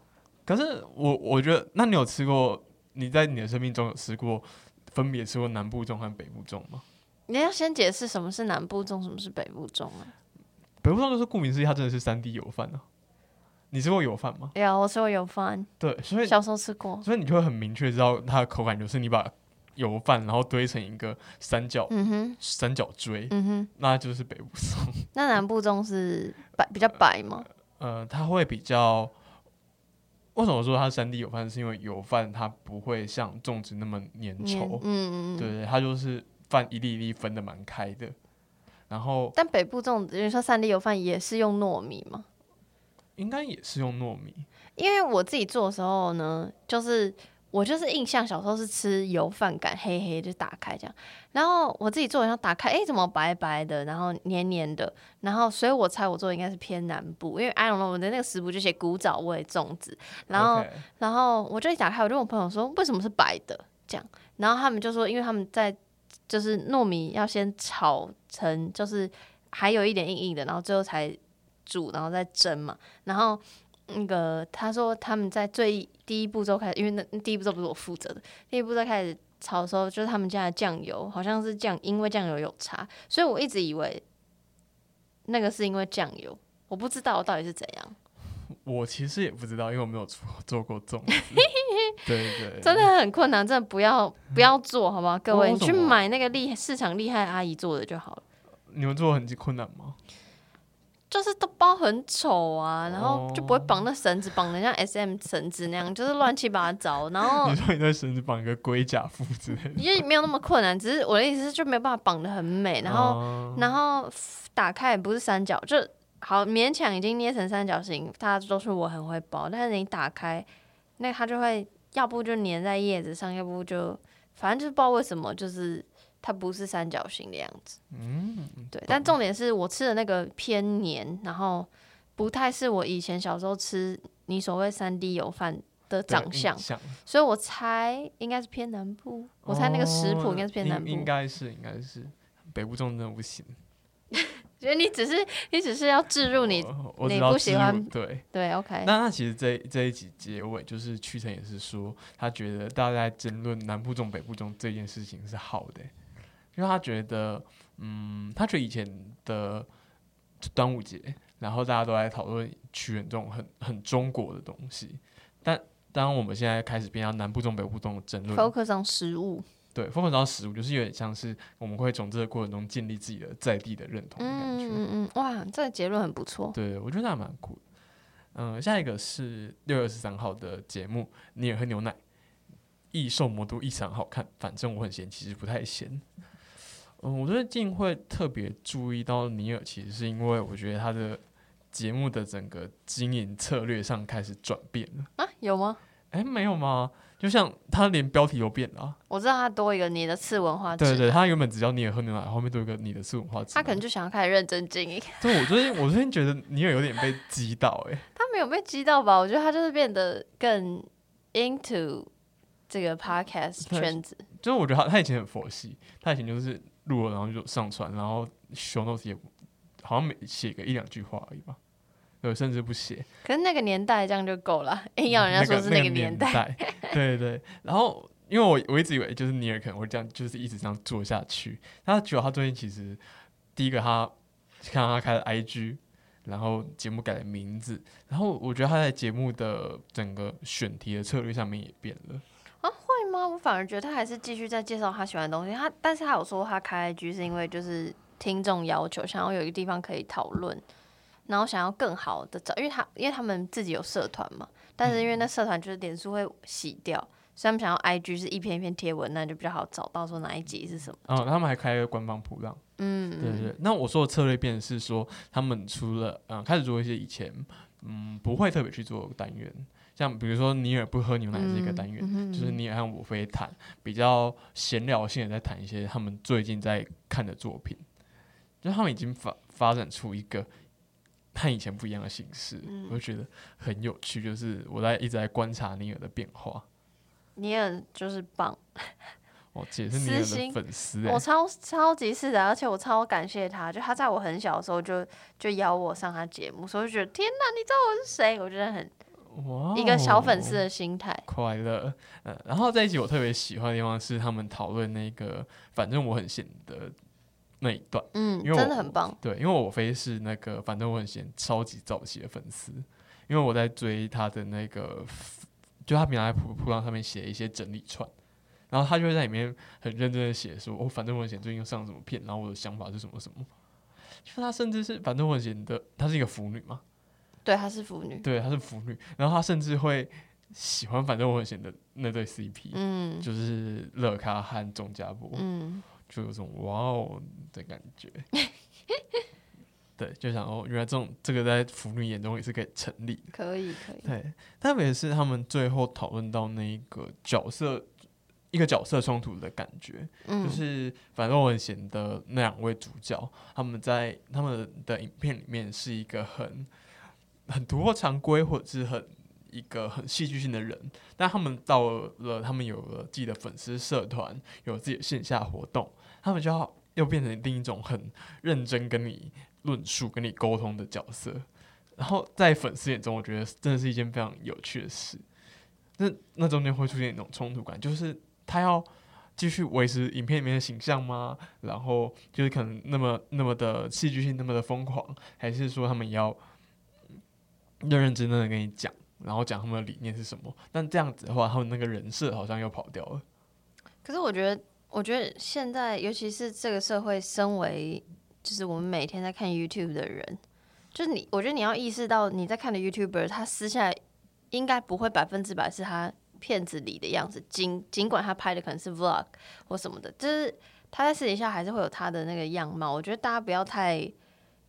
A: 可是我我觉得，那你有吃过？你在你的生命中有吃过分别吃过南部粽和北部粽吗？
B: 你要先解释什么是南部粽，什么是北部粽啊？
A: 北部粽就是顾名思义，它真的是三 D 油饭啊。你吃过油饭吗？
B: 有，我吃过油饭。
A: 对，所以
B: 小时候吃过，
A: 所以你就会很明确知道它的口感就是你把油饭然后堆成一个三角，
B: 嗯哼，
A: 三角锥，
B: 嗯哼，
A: 那就是北部粽。
B: 那南部粽是白比较白吗？
A: 呃，它会比较。为什么说它三 D 有饭？是因为有饭它不会像粽子那么粘稠，
B: 嗯嗯
A: 对它就是饭一粒一粒分的蛮开的。然后，
B: 但北部粽子，你说三 D 油饭也是用糯米吗？
A: 应该也是用糯米。
B: 因为我自己做的时候呢，就是。我就是印象小时候是吃油饭感黑黑就打开这样，然后我自己做，然后打开，哎，怎么白白的，然后黏黏的，然后所以我猜我做的应该是偏南部，因为 I don't know 我的那个食谱就写古早味粽子，然后然后我就一打开，我就问我朋友说为什么是白的这样，然后他们就说因为他们在就是糯米要先炒成就是还有一点硬硬的，然后最后才煮，然后再蒸嘛，然后。那个他说他们在最第一步骤开始，因为那第一步骤不是我负责的，第一步骤开始炒的时候，就是他们家的酱油好像是酱，因为酱油有差，所以我一直以为那个是因为酱油，我不知道到底是怎样。
A: 我其实也不知道，因为我没有做做过粽子。对对，
B: 真的很困难，真的不要不要做好不好？各位，你去买那个厉市场厉害阿姨做的就好了。
A: 你们做很困难吗？
B: 就是都包很丑啊，然后就不会绑那绳子，绑的像 S M 绳子那样，就是乱七八糟。然后
A: 你说你那绳子绑一个龟甲夫之类的，
B: 因为没有那么困难，只是我的意思是就没有办法绑的很美。然后然后打开也不是三角，就好勉强已经捏成三角形。大家都说我很会包，但是你打开那它就会，要不就粘在叶子上，要不就反正就是不知道为什么就是。它不是三角形的样子，
A: 嗯，
B: 对。但重点是我吃的那个偏黏，然后不太是我以前小时候吃你所谓三 D 油饭的长相，所以我猜应该是偏南部。我猜那个食谱应该是偏南部，
A: 应该是应该是北部真的不行。
B: 觉得你只是你只是要置入你你不喜欢
A: 对
B: 对 OK。
A: 那那其实这这一集结尾就是屈臣也是说，他觉得大家在争论南部中北部中这件事情是好的。因为他觉得，嗯，他觉得以前的端午节，然后大家都在讨论屈原这种很很中国的东西，但当我们现在开始变到南部中北部种的争论
B: ，focus 上食物，
A: 对，focus 上食物，就是有点像是我们会从这个过程中建立自己的在地的认同的感觉。
B: 嗯嗯哇，这个结论很不错。
A: 对，我觉得还蛮酷。嗯，下一个是六月二十三号的节目《你也喝牛奶》，异兽魔都异常好看，反正我很闲，其实不太闲。嗯，我最近会特别注意到尼尔，其实是因为我觉得他的节目的整个经营策略上开始转变了
B: 啊？有吗？
A: 哎，没有吗？就像他连标题都变了。
B: 我知道他多一个你的次文化，
A: 对对，他原本只叫尼尔喝牛奶，后面多一个你的次文化。
B: 他可能就想要开始认真经营。
A: 对，我最近我最近觉得尼尔有点被激到，哎，
B: 他没有被激到吧？我觉得他就是变得更 into 这个 podcast 圈子。
A: 就是我觉得他他以前很佛系，他以前就是。录了，然后就上传，然后 show notes 也好像没写个一两句话而已吧，对，甚至不写。
B: 可是那个年代这样就够了，硬要人家说是
A: 那
B: 个年代。
A: 对对。然后，因为我我一直以为就是尼尔可能会这样，就是一直这样做下去。他觉得他最近其实第一个他看到他开了 IG，然后节目改了名字，然后我觉得他在节目的整个选题的策略上面也变了。
B: 会吗？我反而觉得他还是继续在介绍他喜欢的东西。他，但是他有说他开 IG 是因为就是听众要求，想要有一个地方可以讨论，然后想要更好的找，因为他因为他们自己有社团嘛，但是因为那社团就是脸书会洗掉，所以他们想要 IG 是一篇一篇贴文，那就比较好找到说哪一集是什么。
A: 嗯，他们还开了官方普浪。
B: 嗯，
A: 对对对。那我说的策略变是说，他们除了嗯开始做一些以前嗯不会特别去做单元，像比如说尼尔不喝牛奶这个单元，
B: 嗯
A: 就是尼尔和我飞谈比较闲聊性的在谈一些他们最近在看的作品，就他们已经发发展出一个和以前不一样的形式，
B: 嗯
A: 我就觉得很有趣。就是我在一直在观察尼尔的变化。
B: 尼尔就是棒，
A: 我姐是尼尔的粉丝、欸，
B: 我超超级是的，而且我超感谢他，就他在我很小的时候就就邀我上他节目，所以我就觉得天哪，你知道我是谁？我觉得很
A: 哇，
B: 一个小粉丝的心态。
A: 快乐，嗯，然后在一起我特别喜欢的地方是他们讨论那个，反正我很闲的那一段，
B: 嗯，
A: 因为
B: 真的很棒。
A: 对，因为我非是那个反正我很闲超级早期的粉丝，因为我在追他的那个，就他平常在普普浪上面写一些整理串，然后他就会在里面很认真的写说，哦，反正我很闲最近又上什么片，然后我的想法是什么什么，就他甚至是反正我很闲的，她是一个腐女嘛，
B: 对，她是腐女。
A: 对，她是腐女，然后她甚至会喜欢反正我很闲的那对 CP，、
B: 嗯
A: 就是乐咖和钟家博，
B: 嗯，
A: 就有种哇哦的感觉。对，就想哦，原来这种这个在腐女眼中也是可以成立的。
B: 可以可以。
A: 对，特别是他们最后讨论到那个角色一个角色冲突的感觉，
B: 嗯，
A: 就是反正我很闲的那两位主角，他们在他们的影片里面是一个很很突破常规，或者是很一个很戏剧性的人，但他们到了他们有了自己的粉丝社团，有自己的线下活动，他们就要又变成另一种很认真跟你论述、跟你沟通的角色。然后在粉丝眼中，我觉得真的是一件非常有趣的事。那那中间会出现一种冲突感，就是他要继续维持影片里面的形象吗？然后就是可能那么那么的戏剧性，那么的疯狂，还是说他们要 认认真真的跟你讲，然后讲他们的理念是什么？但这样子的话，他们那个人设好像又跑掉了。
B: 可是我觉得，我觉得现在，尤其是这个社会，身为就是我们每天在看 YouTube 的人，就是你，我觉得你要意识到你在看的 YouTuber，他私下应该不会百分之百是他片子里的样子，尽尽管他拍的可能是 Vlog 或什么的，就是他在私底下还是会有他的那个样貌。我觉得大家不要太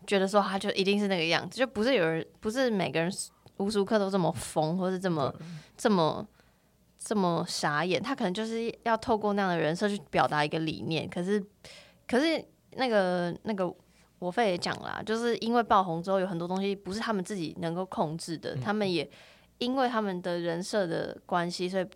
B: 觉得说他就一定是那个样子，就不是有人，不是每个人无时无刻都这么疯，或是这么这么这么傻眼。他可能就是要透过那样的人设去表达一个理念，可是可是那个那个。我费也讲啦，就是因为爆红之后，有很多东西不是他们自己能够控制的，他们也因为他们的人设的关系，所以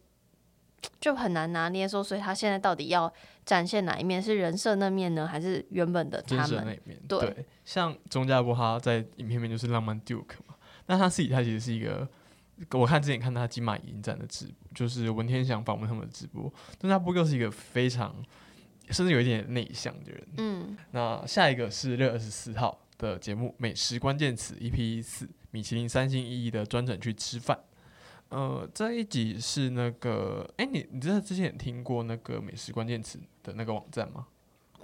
B: 就很难拿捏说，所以他现在到底要展现哪一面？是人设那面呢，还是原本的他们？
A: 实的那一面。
B: 对
A: 像钟家波他在影片里面就是浪漫 Duke 嘛，那他自己他其实是一个，我看之前看他金马影展的直播，就是文天祥访问他们的直播，钟家波又是一个非常甚至有一点内向的人。
B: 嗯，
A: 那下一个是六月二十四号的节目《美食关键词》EP 四，米其林三星一一的专程去吃饭。呃，这一集是那个，哎、你你知道之前有听过那个美食关键词的那个网站吗？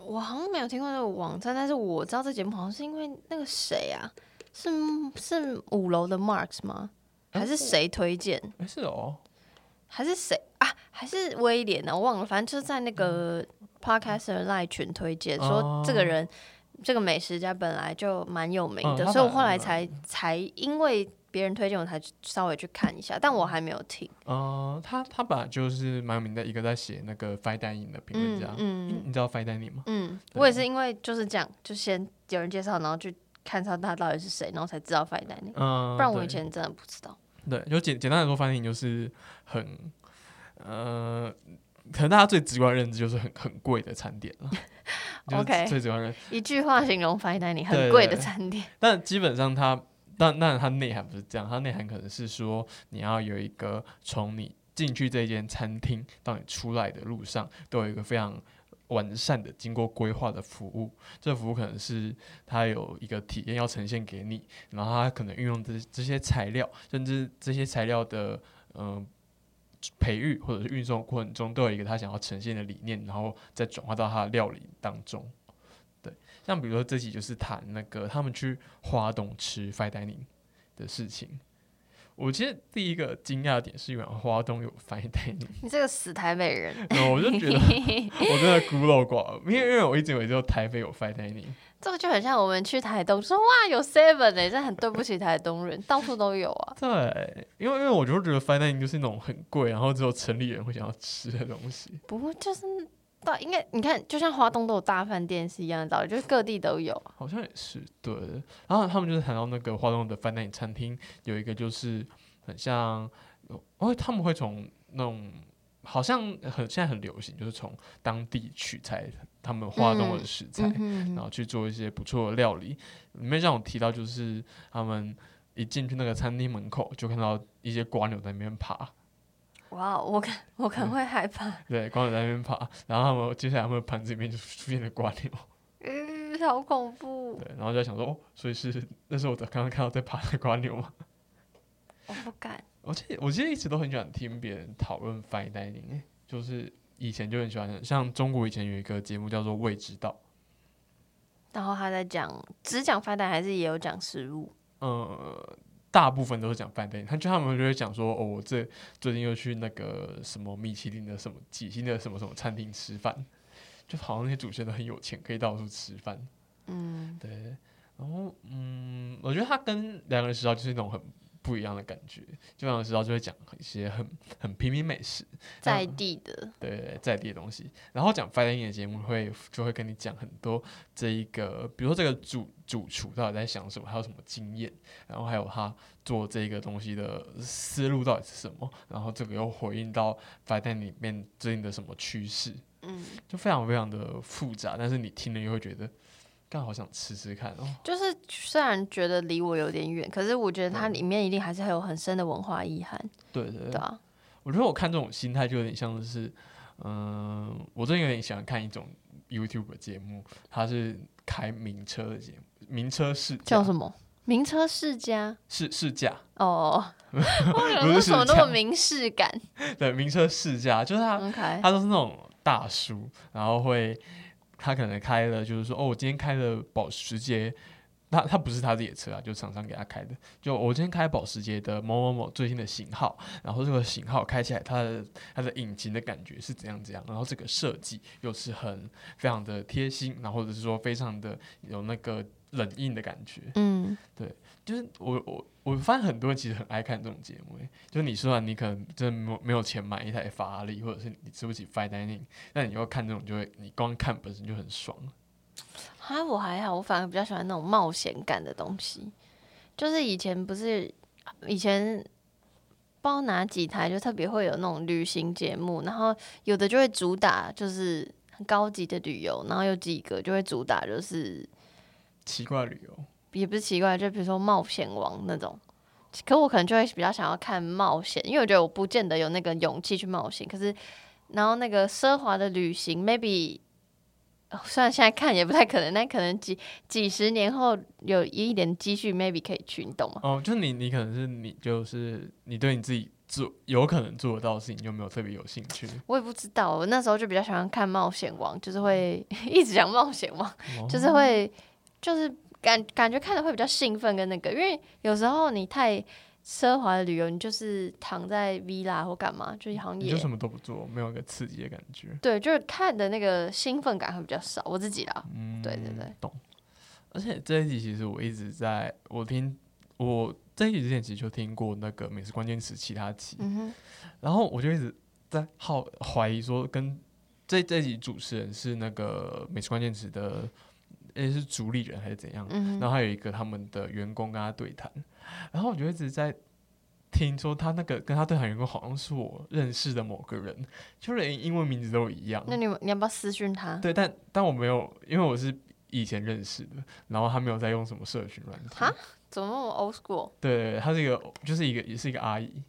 B: 我好像没有听过那个网站，但是我知道这节目好像是因为那个谁啊，是是五楼的 Marks 吗？还是谁推荐？
A: 哎、是哦，
B: 还是谁啊？还是威廉呢、我忘了，反正就是在那个 Podcaster 赖群推荐说这个人。这个美食家本来就蛮有名的，
A: 嗯
B: 所以我后来才才因为别人推荐我才稍微去看一下，但我还没有听。
A: 呃，他他本来就是蛮有名的一个在写那个 fine dining 的评论家。
B: 嗯
A: 你你知道 fine dining 吗？
B: 嗯，我也是因为就是这样，就先有人介绍，然后去看他他到底是谁，然后才知道 Fine Dining，、
A: 嗯、
B: 不然我以前真的不知道。
A: 对，就简简单来说，，fine dining 就是很呃，可能大家最直观的认知就是很很贵的餐点了。
B: OK
A: 最直观的认，
B: 一句话形容 Fine Dining 很贵的餐点。
A: 但基本上它，但但它内涵不是这样，它内涵可能是说你要有一个从你进去这间餐厅到你出来的路上，都有一个非常完善的、经过规划的服务。这服务可能是它有一个体验要呈现给你，然后它可能运用这这些材料，甚至这些材料的嗯、培育或者是运送过程中都有一个他想要呈现的理念，然后再转化到他的料理当中。对，像比如说这集就是谈那个他们去花东吃 fine dining 的事情。我其实第一个惊讶点是，因为花东有 fine dining，
B: 你这个死台北人，
A: 我就觉得 我真的孤陋寡闻，因为因为我一直以为只有台北有 fine dining。
B: 这个就很像我们去台东说哇有 seven 哎、这很对不起台东人，到处都有啊。
A: 对，因为因为我就觉得 fine dining 就是那种很贵，然后只有城里人会想要吃的东西。
B: 不过就是到应该你看，就像华东都有大饭店是一样的道理，就是各地都有。
A: 好像也是对。然后他们就是谈到那个华东的 fine dining 餐厅，有一个就是很像，哦，他们会从那种好像很现在很流行，就是从当地取材他们华东的食材，
B: 嗯
A: 然后去做一些不错的料理。里面让我提到就是他们一进去那个餐厅门口，就看到一些瓜牛在那边爬。
B: 哇，我可我可能会害怕，
A: 对，瓜牛在那边爬，然后他们接下来他们盘子里面就出现了瓜牛，
B: 嗯，好恐怖，
A: 对，然后就在想说，哦，所以是那是我的刚刚看到在爬的瓜牛吗？
B: 我不敢。
A: 我其实我记得一直都很喜欢听别人讨论 fine dining，欸就是以前就很喜欢，像中国以前有一个节目叫做《未知道》，
B: 然后他在讲只讲饭店，还是也有讲食物？
A: 呃，大部分都是讲 fine dining，他就他们就会讲说，哦，我这最近又去那个什么米其林的什么几星的什么什么餐厅吃饭，就好像那些主持人都很有钱，可以到处吃饭。
B: 嗯，
A: 对，然后嗯，我觉得他跟两个人食道就是那种很不一样的感觉，就两个人食道就会讲一些很很平民美食，
B: 在地的，
A: 对在地的东西，然后讲 fine dining 的节目会就会跟你讲很多这一个，比如说这个主主厨到底在想什么，还有什么经验，然后还有他做这个东西的思路到底是什么，然后这个又回应到 f i g h t i n g 里面最近的什么趋势，
B: 嗯，
A: 就非常非常的复杂，但是你听了又会觉得，刚好想吃吃看哦。
B: 就是虽然觉得离我有点远，可是我觉得它里面一定还是还有很深的文化意涵，
A: 对对对
B: 对，啊，
A: 我觉得我看这种心态就有点像是，嗯、我最近有点喜欢看一种 YouTube 的节目，它是开名车的节目，名车试，
B: 叫什么？名车世家
A: 试试驾，
B: 哦，我想
A: 不是
B: 说什么那么明示感
A: 对，名车试驾，就是他他都是那种大叔，然后会他可能开了，就是说哦，我今天开了保时捷。他他不是他自己的车啊，就厂商给他开的。就我今天开保时捷的某某某最新的型号，然后这个型号开起来，它的它的引擎的感觉是怎样怎样，然后这个设计又是很非常的贴心，然后或者是说非常的有那个冷硬的感觉。
B: 嗯，对
A: 就是我我我发现很多人其实很爱看这种节目、欸，就是你虽然你可能真的没有没有钱买一台法拉利，或者是你吃不起 fine dining，但你要看这种就会，你光看本身就很爽。
B: 哈，我还好，我反而比较喜欢那种冒险感的东西。就是以前不是以前不知道哪几台就特别会有那种旅行节目，然后有的就会主打就是很高级的旅游，然后有几个就会主打就是
A: 奇怪旅游，
B: 也不是奇怪，就比如说冒险王那种。可我可能就会比较想要看冒险，因为我觉得我不见得有那个勇气去冒险。可是，然后那个奢华的旅行，maybe 哦虽然现在看也不太可能，但可能几几十年后有一点积蓄，maybe 可以去，你懂吗？
A: 哦，就是你你可能是你就是你对你自己做有可能做得到的事情，就没有特别有兴趣。
B: 我也不知道，我那时候就比较喜欢看冒险王，就是会 一直讲冒险王，
A: 哦
B: 就是会就是感感觉看的会比较兴奋跟那个，因为有时候你太奢华的旅游，你就是躺在 villa 或干嘛，就好像也
A: 你就什么都不做，没有一个刺激的感觉。
B: 对，就是看的那个兴奋感会比较少。我自己啦，
A: 嗯，
B: 对对对，
A: 懂。而且这一集其实我一直在我听我这一集之前其实就听过那个美食关键词其他集，
B: 嗯，
A: 然后我就一直在好怀疑说，跟这这一集主持人是那个美食关键词的，诶是主理人还是怎样？
B: 嗯，
A: 然后还有一个他们的员工跟他对谈，然后我就一直在听说他那个跟他对谈员工好像是我认识的某个人，就连英文名字都一样。
B: 那你你要不要私讯他？
A: 对，但但我没有，因为我是以前认识的，然后他没有在用什么社群软体。
B: 哈怎么那么 old school？OK，、
A: 对对对，她是一个，就是一个，也是一个阿姨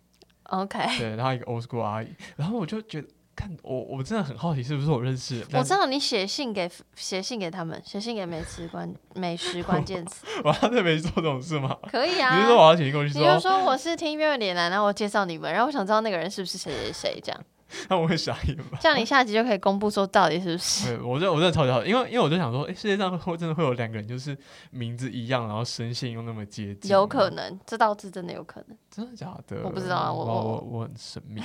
A: ，OK 对，然后一个 old school 阿姨，然后我就觉得，看我我真的很好奇是不是我认识，
B: 我知道你写信给写信给他们，写信给美食关美食 关键词，
A: 我要特别做这种事吗？
B: 可以啊。
A: 你是说我要请你过去
B: 你就说我是听音脸男，然后我介绍你们，然后我想知道那个人是不是谁谁谁这样。
A: 那我会傻眼吧？
B: 这样你下集就可以公布说到底是不是？
A: 对，我觉得我真的超级好，因为因为我就想说，哎，世界上会真的会有两个人，就是名字一样，然后声线又那么接近？
B: 有可能，这倒是真的有可能。
A: 真的假的？
B: 我不知道啊，我
A: 我我很神秘。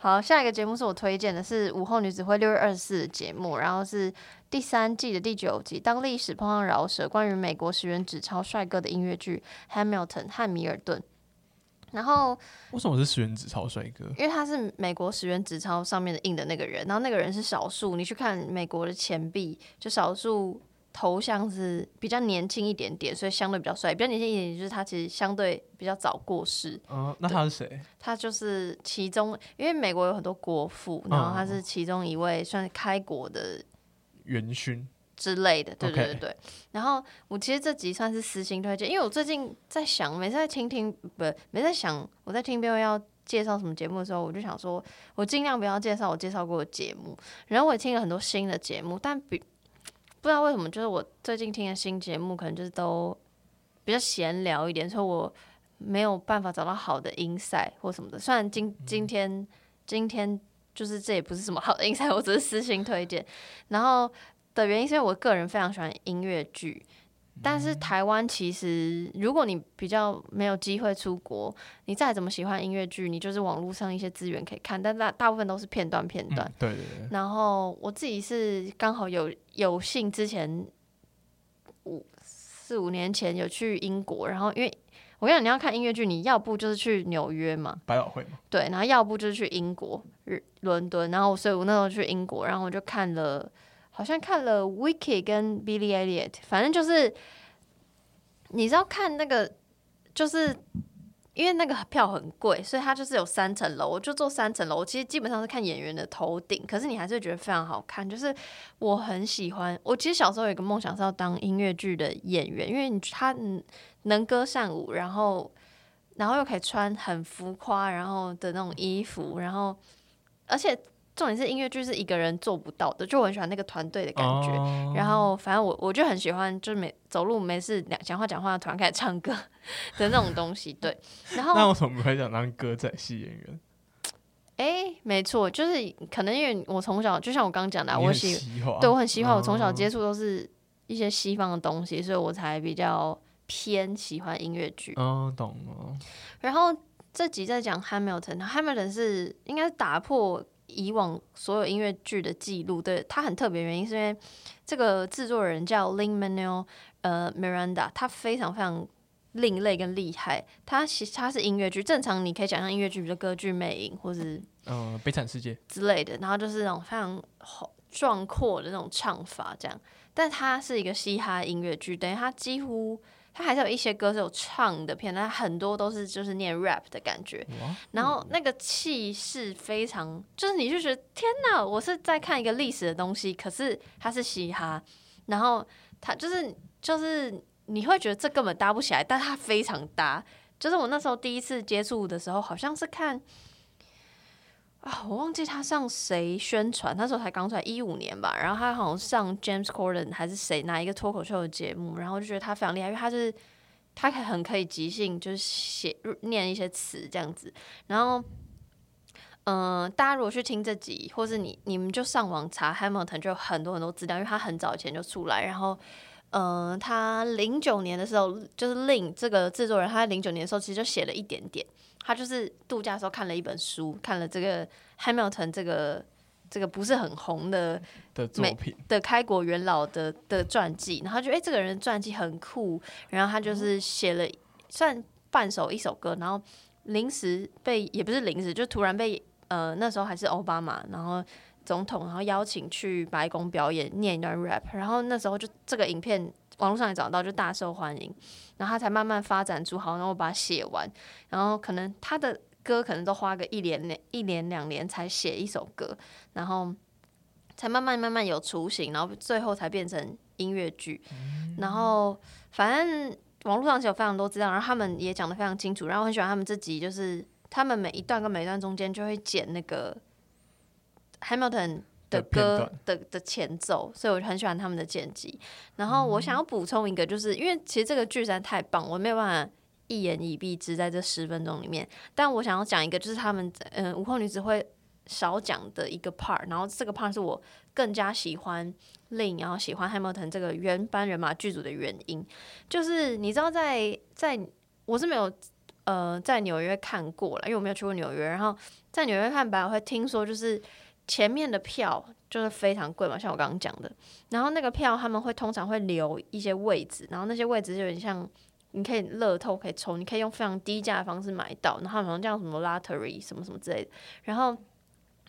B: 好，下一个节目是我推荐的，是午后女子会六月二十四的节目，然后是第三季的第九集。当历史碰上饶舌，关于美国十元纸钞帅哥的音乐剧《Hamilton》汉密尔顿。然后
A: 为什么是十元纸钞帅哥？
B: 因为他是美国十元纸钞上面的印的那个人，然后那个人是少数。你去看美国的钱币，就少数。头像是比较年轻一点点，所以相对比较帅。比较年轻一点，就是他其实相对比较早过世。
A: 嗯，那他是谁？
B: 他就是其中，因为美国有很多国父，然后他是其中一位，算是开国的
A: 元勋
B: 之类的。对对对对。然后我其实这集算是私心推荐，因为我最近在想，每次在听听不，每次在想我在听别人要介绍什么节目的时候，我就想说我尽量不要介绍我介绍过的节目。然后我也听了很多新的节目，但比。不知道为什么，就是我最近听的新节目，可能就是都比较闲聊一点，所以我没有办法找到好的音赛或什么的。虽然今今天今天就是这也不是什么好的音赛，我只是私信推荐。然后的原因是因为我个人非常喜欢音乐剧。但是台湾其实，如果你比较没有机会出国，你再怎么喜欢音乐剧，你就是网络上一些资源可以看，但大大部分都是片段片段。
A: 对对对。
B: 然后我自己是刚好有有幸之前五四五年前有去英国，然后因为我跟你讲，你要看音乐剧，你要不就是去纽约嘛，
A: 百老汇嘛。
B: 对，然后要不就是去英国日伦敦，然后所以我那时候去英国，然后我就看了。好像看了 Wiki 跟 Billy Elliot，反正就是你知道看那个，就是因为那个票很贵，所以它就是有三层楼，我就坐三层楼。其实基本上是看演员的头顶，可是你还是觉得非常好看。就是我很喜欢，我其实小时候有一个梦想是要当音乐剧的演员，因为你他能歌善舞，然后然后又可以穿很浮夸然后的那种衣服，然后而且。重点是音乐剧是一个人做不到的，就我很喜欢那个团队的感觉。然后反正我我就很喜欢，就是每走路没事讲讲话讲话，突然开始唱歌的那种东西。对，然后
A: 那我怎么会想当歌仔戏演员？
B: 哎，没错，就是可能因为我从小就像我刚刚讲的，我喜
A: 对
B: 我很喜欢，我从小接触都是一些西方的东西，所以我才比较偏喜欢音乐剧。
A: 嗯，懂了。
B: 然后这集在讲 Hamilton，Hamilton 是应该是打破。以往所有音乐剧的记录，对它很特别原因是因为这个制作人叫 Lin Manuel 呃 Miranda，他非常非常另类跟厉害。他其实他是音乐剧，正常你可以想象音乐剧，比如歌剧魅影或是
A: 嗯悲惨世界
B: 之类的，然后就是那种非常壮阔的那种唱法这样。但他是一个嘻哈音乐剧，等于他几乎。他还是有一些歌是有唱的片，但很多都是就是念 rap 的感觉，然后那个气势非常，就是你就觉得天哪，我是在看一个历史的东西，可是它是嘻哈，然后他就是就是你会觉得这根本搭不起来，但它非常搭。就是我那时候第一次接触的时候，好像是看。啊，我忘记他上谁宣传，那时候才刚出来一五年吧。然后他好像上 James Corden 还是谁哪一个脱口秀的节目，然后就觉得他非常厉害，因为他是他很可以即兴，就是写念一些词这样子。然后，嗯，大家如果去听这集，或是你你们就上网查 Hamilton，就有很多很多资料，因为他很早以前就出来。然后，嗯，他零九年的时候，就是 Lin 这个制作人，他在零九年的时候其实就写了一点点。他就是度假的时候看了一本书，看了这个 Hamilton 这个这个不是很红的
A: 的作品
B: 的开国元老的的传记，然后觉得哎这个人传记很酷，然后他就是写了算半首一首歌，然后临时被也不是临时，就突然被呃那时候还是奥巴马，然后总统然后邀请去白宫表演念一段 rap，然后那时候就这个影片。网络上也找到，就大受欢迎，然后他才慢慢发展出好，然后把它写完，然后可能他的歌可能都花个一年两一年两年才写一首歌，然后才慢慢慢慢有雏形，然后最后才变成音乐剧。然后反正网络上是有非常多资料，然后他们也讲的非常清楚，然后我很喜欢他们自己，就是他们每一段跟每一段中间就会剪那个 Hamilton 的歌的的前奏，所以我很喜欢他们的剪辑。然后我想要补充一个，就是因为其实这个剧实在太棒，我没有办法一言以蔽之在这十分钟里面。但我想要讲一个，就是他们嗯、午后女子会少讲的一个 part，然后这个 part 是我更加喜欢 Lin，然后喜欢 Hamilton 这个原班人马剧组的原因，就是你知道在在我是没有呃在纽约看过了，因为我没有去过纽约，然后在纽约看百老汇，听说就是前面的票就是非常贵嘛，像我刚刚讲的，然后那个票他们会通常会留一些位置，然后那些位置就有点像。你可以乐透可以抽，你可以用非常低价的方式买到，然后好像叫什么 lottery 什么什么之类的，然后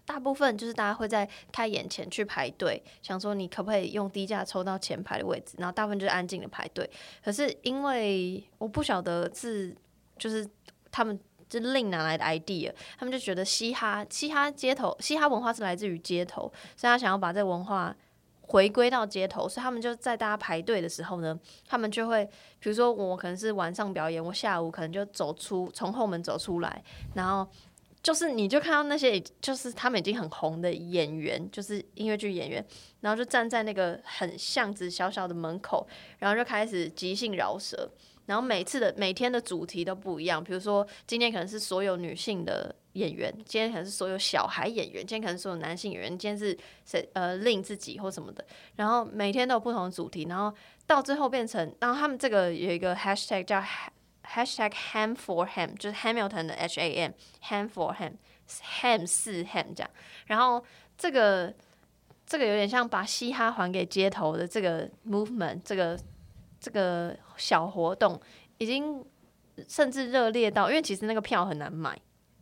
B: 大部分就是大家会在开演前去排队，想说你可不可以用低价抽到前排的位置，然后大部分就是安静的排队。可是因为我不晓得是就是他们就另拿来的 idea，他们就觉得嘻哈嘻哈街头嘻哈文化是来自于街头，所以他想要把这文化。回归到街头，所以他们就在大家排队的时候呢，他们就会，比如说我可能是晚上表演，我下午可能就走出从后门走出来，然后就是你就看到那些就是他们已经很红的演员，就是音乐剧演员，然后就站在那个很巷子小小的门口，然后就开始即兴饶舌，然后每次的每天的主题都不一样，比如说今天可能是所有女性的演员，今天可能是所有小孩演员，今天可能是所有男性演员，今天是谁呃令自己或什么的，然后每天都有不同的主题，然后到最后变成，然后他们这个有一个 hashtag 叫 hashtag ham for ham，就是 Hamilton 的 H A M ham for ham ham 四 ham 这样，然后这个这个有点像把嘻哈还给街头的这个 movement，这个这个小活动已经甚至热烈到，因为其实那个票很难买，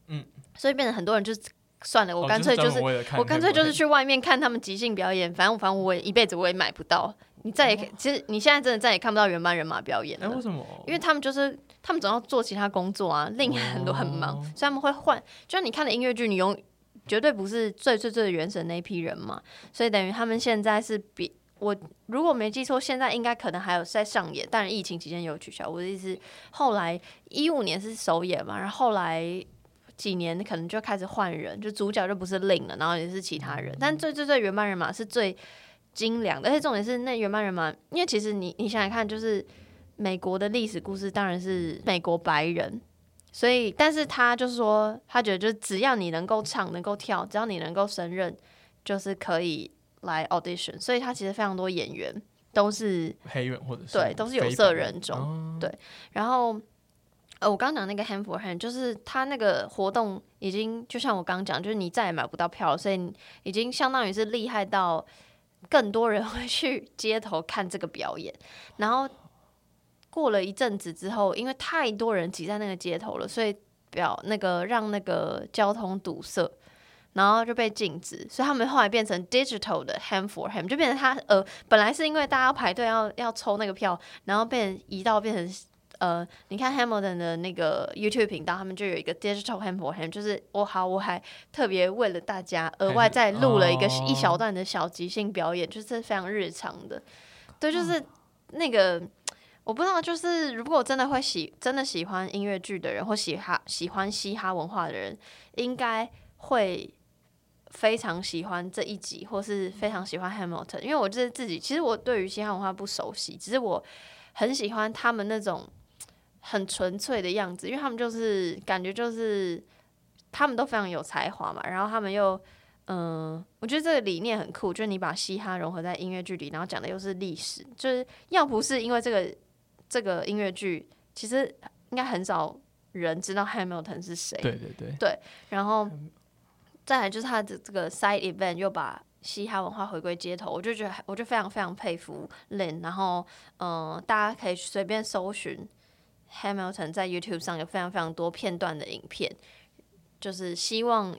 A: 嗯，
B: 所以变成很多人就是算了，我
A: 哦
B: 干脆就是我干脆就是去外面看他们即兴表演，反正反正我也一辈子我也买不到。你再也其实你现在真的再也看不到原班人马表演
A: 哎、
B: 了，
A: 为什么？
B: 因为他们就是他们总要做其他工作啊，另外很多很忙，
A: 哦
B: 所以他们会换。就像你看的音乐剧，你用绝对不是最最最原始的那一批人嘛，所以等于他们现在是比我如果没记错，现在应该可能还有在上演，当然疫情期间有取消。我的意思，后来一五年是首演嘛，然后后来几年可能就开始换人，就主角就不是令了，然后也是其他人，但最最最原班人马是最精良的，而且重点是那原班人马，因为其实你你想想看，就是美国的历史故事当然是美国白人。所以，但是他就是说，他觉得就只要你能够唱、能够跳，只要你能够胜任，就是可以来 audition。所以他其实非常多演员都是
A: 黑人或者是
B: 对都是有色人种
A: 哦
B: 对然后，呃，我刚刚讲那个 hand for hand，就是他那个活动已经就像我刚刚讲，就是你再也买不到票了，所以已经相当于是厉害到更多人会去街头看这个表演。然后过了一阵子之后，因为太多人挤在那个街头了，所以表那个让那个交通堵塞。然后就被禁止，所以他们后来变成 digital 的 hand for hand，就变成他呃，本来是因为大家要排队要要抽那个票，然后变移到变成呃，你看 Hamilton 的那个 YouTube 频道，他们就有一个 digital hand for hand，就是我好我还特别为了大家额外再录了一个
A: 哦
B: 一小段的小即兴表演，就是非常日常的，对，就是那个。我不知道，就是如果真的会喜真的喜欢音乐剧的人，或喜哈喜欢嘻哈文化的人，应该会非常喜欢这一集，或是非常喜欢 Hamilton，因为我就是自己，其实我对于嘻哈文化不熟悉，只是我很喜欢他们那种很纯粹的样子，因为他们就是感觉就是他们都非常有才华嘛，然后他们又嗯，我觉得这个理念很酷，就是你把嘻哈融合在音乐剧里，然后讲的又是历史，就是要不是因为这个这个音乐剧，其实应该很少人知道 Hamilton 是谁，
A: 对对对，
B: 然后再来就是他的这个 side event 又把嘻哈文化回归街头，我就觉得我就非常非常佩服 Lin。然后嗯、呃大家可以随便搜寻 Hamilton 在 YouTube 上有非常非常多片段的影片，就是希望。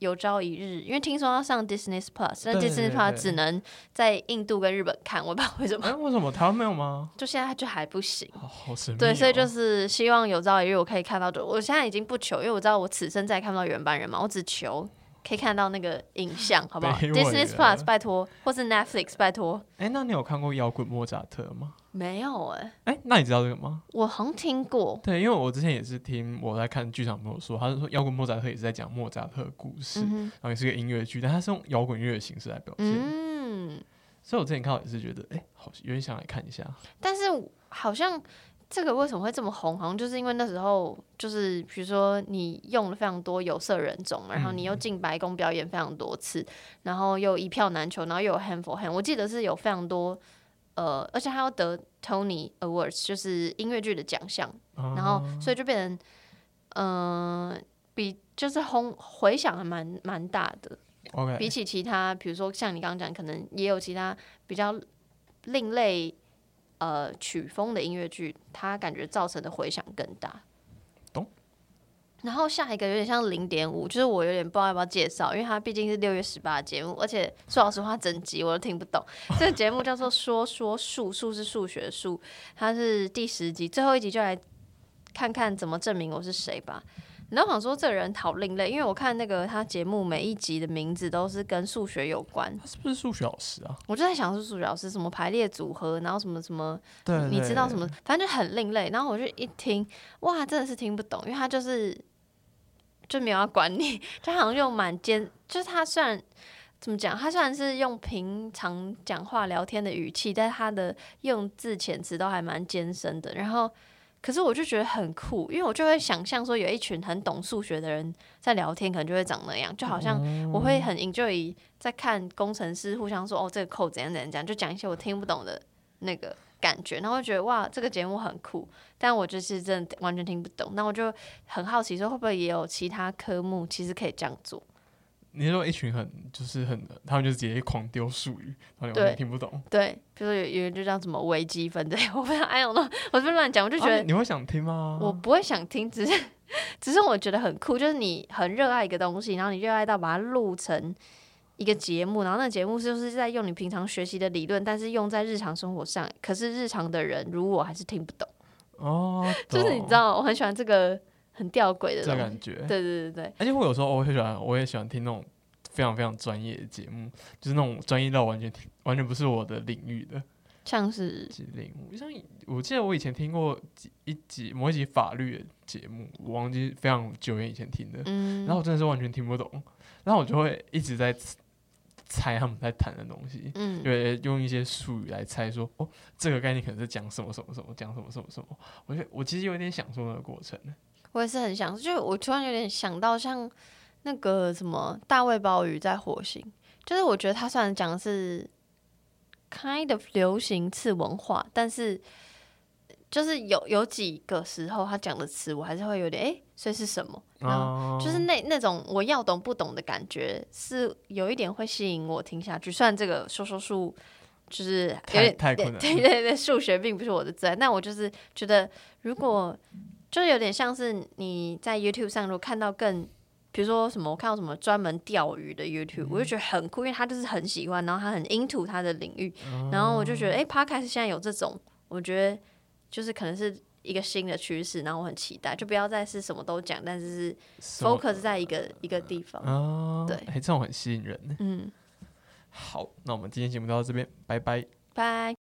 B: 有朝一日，因为听说要上 Disney Plus，但 Disney Plus 只能在印度跟日本看，我不知道为什么，
A: 哎、为什么台湾没有吗？
B: 就现在就还不行。
A: 好好神秘、哦。
B: 对，所以就是希望有朝一日我可以看到，就我现在已经不求，因为我知道我此生再也看不到原班人马，我只求可以看到那个影像，好不好
A: 卑微
B: ？Disney
A: 了
B: Plus 拜托，或是 Netflix 拜托。
A: 哎、那你有看过摇滚莫扎特吗？
B: 没有哎、
A: 哎、那你知道这个吗？
B: 我好像听过。
A: 对，因为我之前也是听我在看剧场朋友说，他是说摇滚莫扎特也是在讲莫扎特的故事，然
B: 嗯
A: 后也是个音乐剧，但他是用摇滚乐的形式来表，现。
B: 嗯，
A: 所以我之前看到也是觉得，哎、好有点想来看一下。
B: 但是好像这个为什么会这么红？好像就是因为那时候就是比如说你用了非常多有色人种嘛，然后你又进白宫表演非常多次，然后又一票难求，然后又有 hand for hand，我记得是有非常多。呃，而且还要得 Tony Awards，就是音乐剧的奖项，然后所以就变成，嗯、比就是轰回响还蛮蛮大的，比
A: OK，
B: 起其他，比如说像你刚刚讲，可能也有其他比较另类呃曲风的音乐剧，它感觉造成的回响更大。
A: 懂。
B: 然后下一个有点像零点五，就是我有点不知道要不要介绍，因为它毕竟是六月十八的节目，而且说老实话，整集我都听不懂。这个节目叫做《说说数》，数是数学数，它是第十集，最后一集就来看看怎么证明我是谁吧。然后我想说这个人好另类，因为我看那个他节目每一集的名字都是跟数学有关，
A: 他是不是数学老师啊？
B: 我就在想是数学老师什么排列组合，然后什么什么，
A: 对
B: 你知道什么，反正就很另类。然后我就一听，哇，真的是听不懂，因为他就是就没有要管你，就好像用蛮尖，就是他虽然怎么讲，他虽然是用平常讲话聊天的语气，但是他的用字遣词都还蛮艰深的。然后，可是我就觉得很酷，因为我就会想象说有一群很懂数学的人在聊天，可能就会长那样，就好像我会很 enjoy 在看工程师互相说哦这个扣怎样怎样怎样，就讲一些我听不懂的那个感觉，然后我觉得哇这个节目很酷，但我就是真的完全听不懂，那我就很好奇说会不会也有其他科目其实可以这样做。
A: 你是说一群很就是很，他们就直接狂丢术语，然后你完全听不懂。
B: 对，比如说有有人就叫什么微积分对，我不知道，哎呦，我这边乱讲，我就觉得
A: 啊你会想听吗？
B: 我不会想听，只是 只是我觉得很酷，就是你很热爱一个东西，然后你热爱到把它录成一个节目，然后那个节目就是在用你平常学习的理论，但是用在日常生活上，可是日常的人如我还是听不懂，
A: 哦，
B: 就是你知道，我很喜欢这个很吊诡的
A: 这感觉。
B: 对对对对，
A: 而且我有时候我会喜欢，我也喜欢听那种非常非常专业的节目，就是那种专业到完全听完全不是我的领域的
B: 像是
A: 节目。像我记得我以前听过几一集某一集法律的节目，我忘记非常久远以前听的，
B: 嗯，
A: 然后我真的是完全听不懂，然后我就会一直在猜猜他们在谈的东西。
B: 嗯
A: 对，用一些术语来猜说，哦，这个概念可能是讲什么什么什么，讲什么什么什么。我觉得我其实有点享受那个过程。
B: 我也是很想，就我突然有点想到像那个什么大卫鲍鱼在火星，就是我觉得他虽然讲的是 kind of 流行次文化，但是就是有有几个时候他讲的词我还是会有点诶，所以是什么？然后
A: 啊，
B: 就是那那种我要懂不懂的感觉，是有一点会吸引我听下去。虽然这个说说数就是有点
A: 太困难了
B: 对对对，数学并不是我的最爱，那我就是觉得如果就是有点像是你在 YouTube 上如果看到更。比如说什么，我看到什么专门钓鱼的 YouTube，、我就觉得很酷，因为他就是很喜欢，然后他很 into 他的领域，然后我就觉得，哎、p o d c a s t 现在有这种，我觉得就是可能是一个新的趋势，然后我很期待，就不要再是什么都讲，但是是 focus 在一个一个地方。
A: 哦，
B: 对
A: 哎、这种很吸引人。
B: 嗯，
A: 好，那我们今天节目就到这边，拜拜。
B: 拜。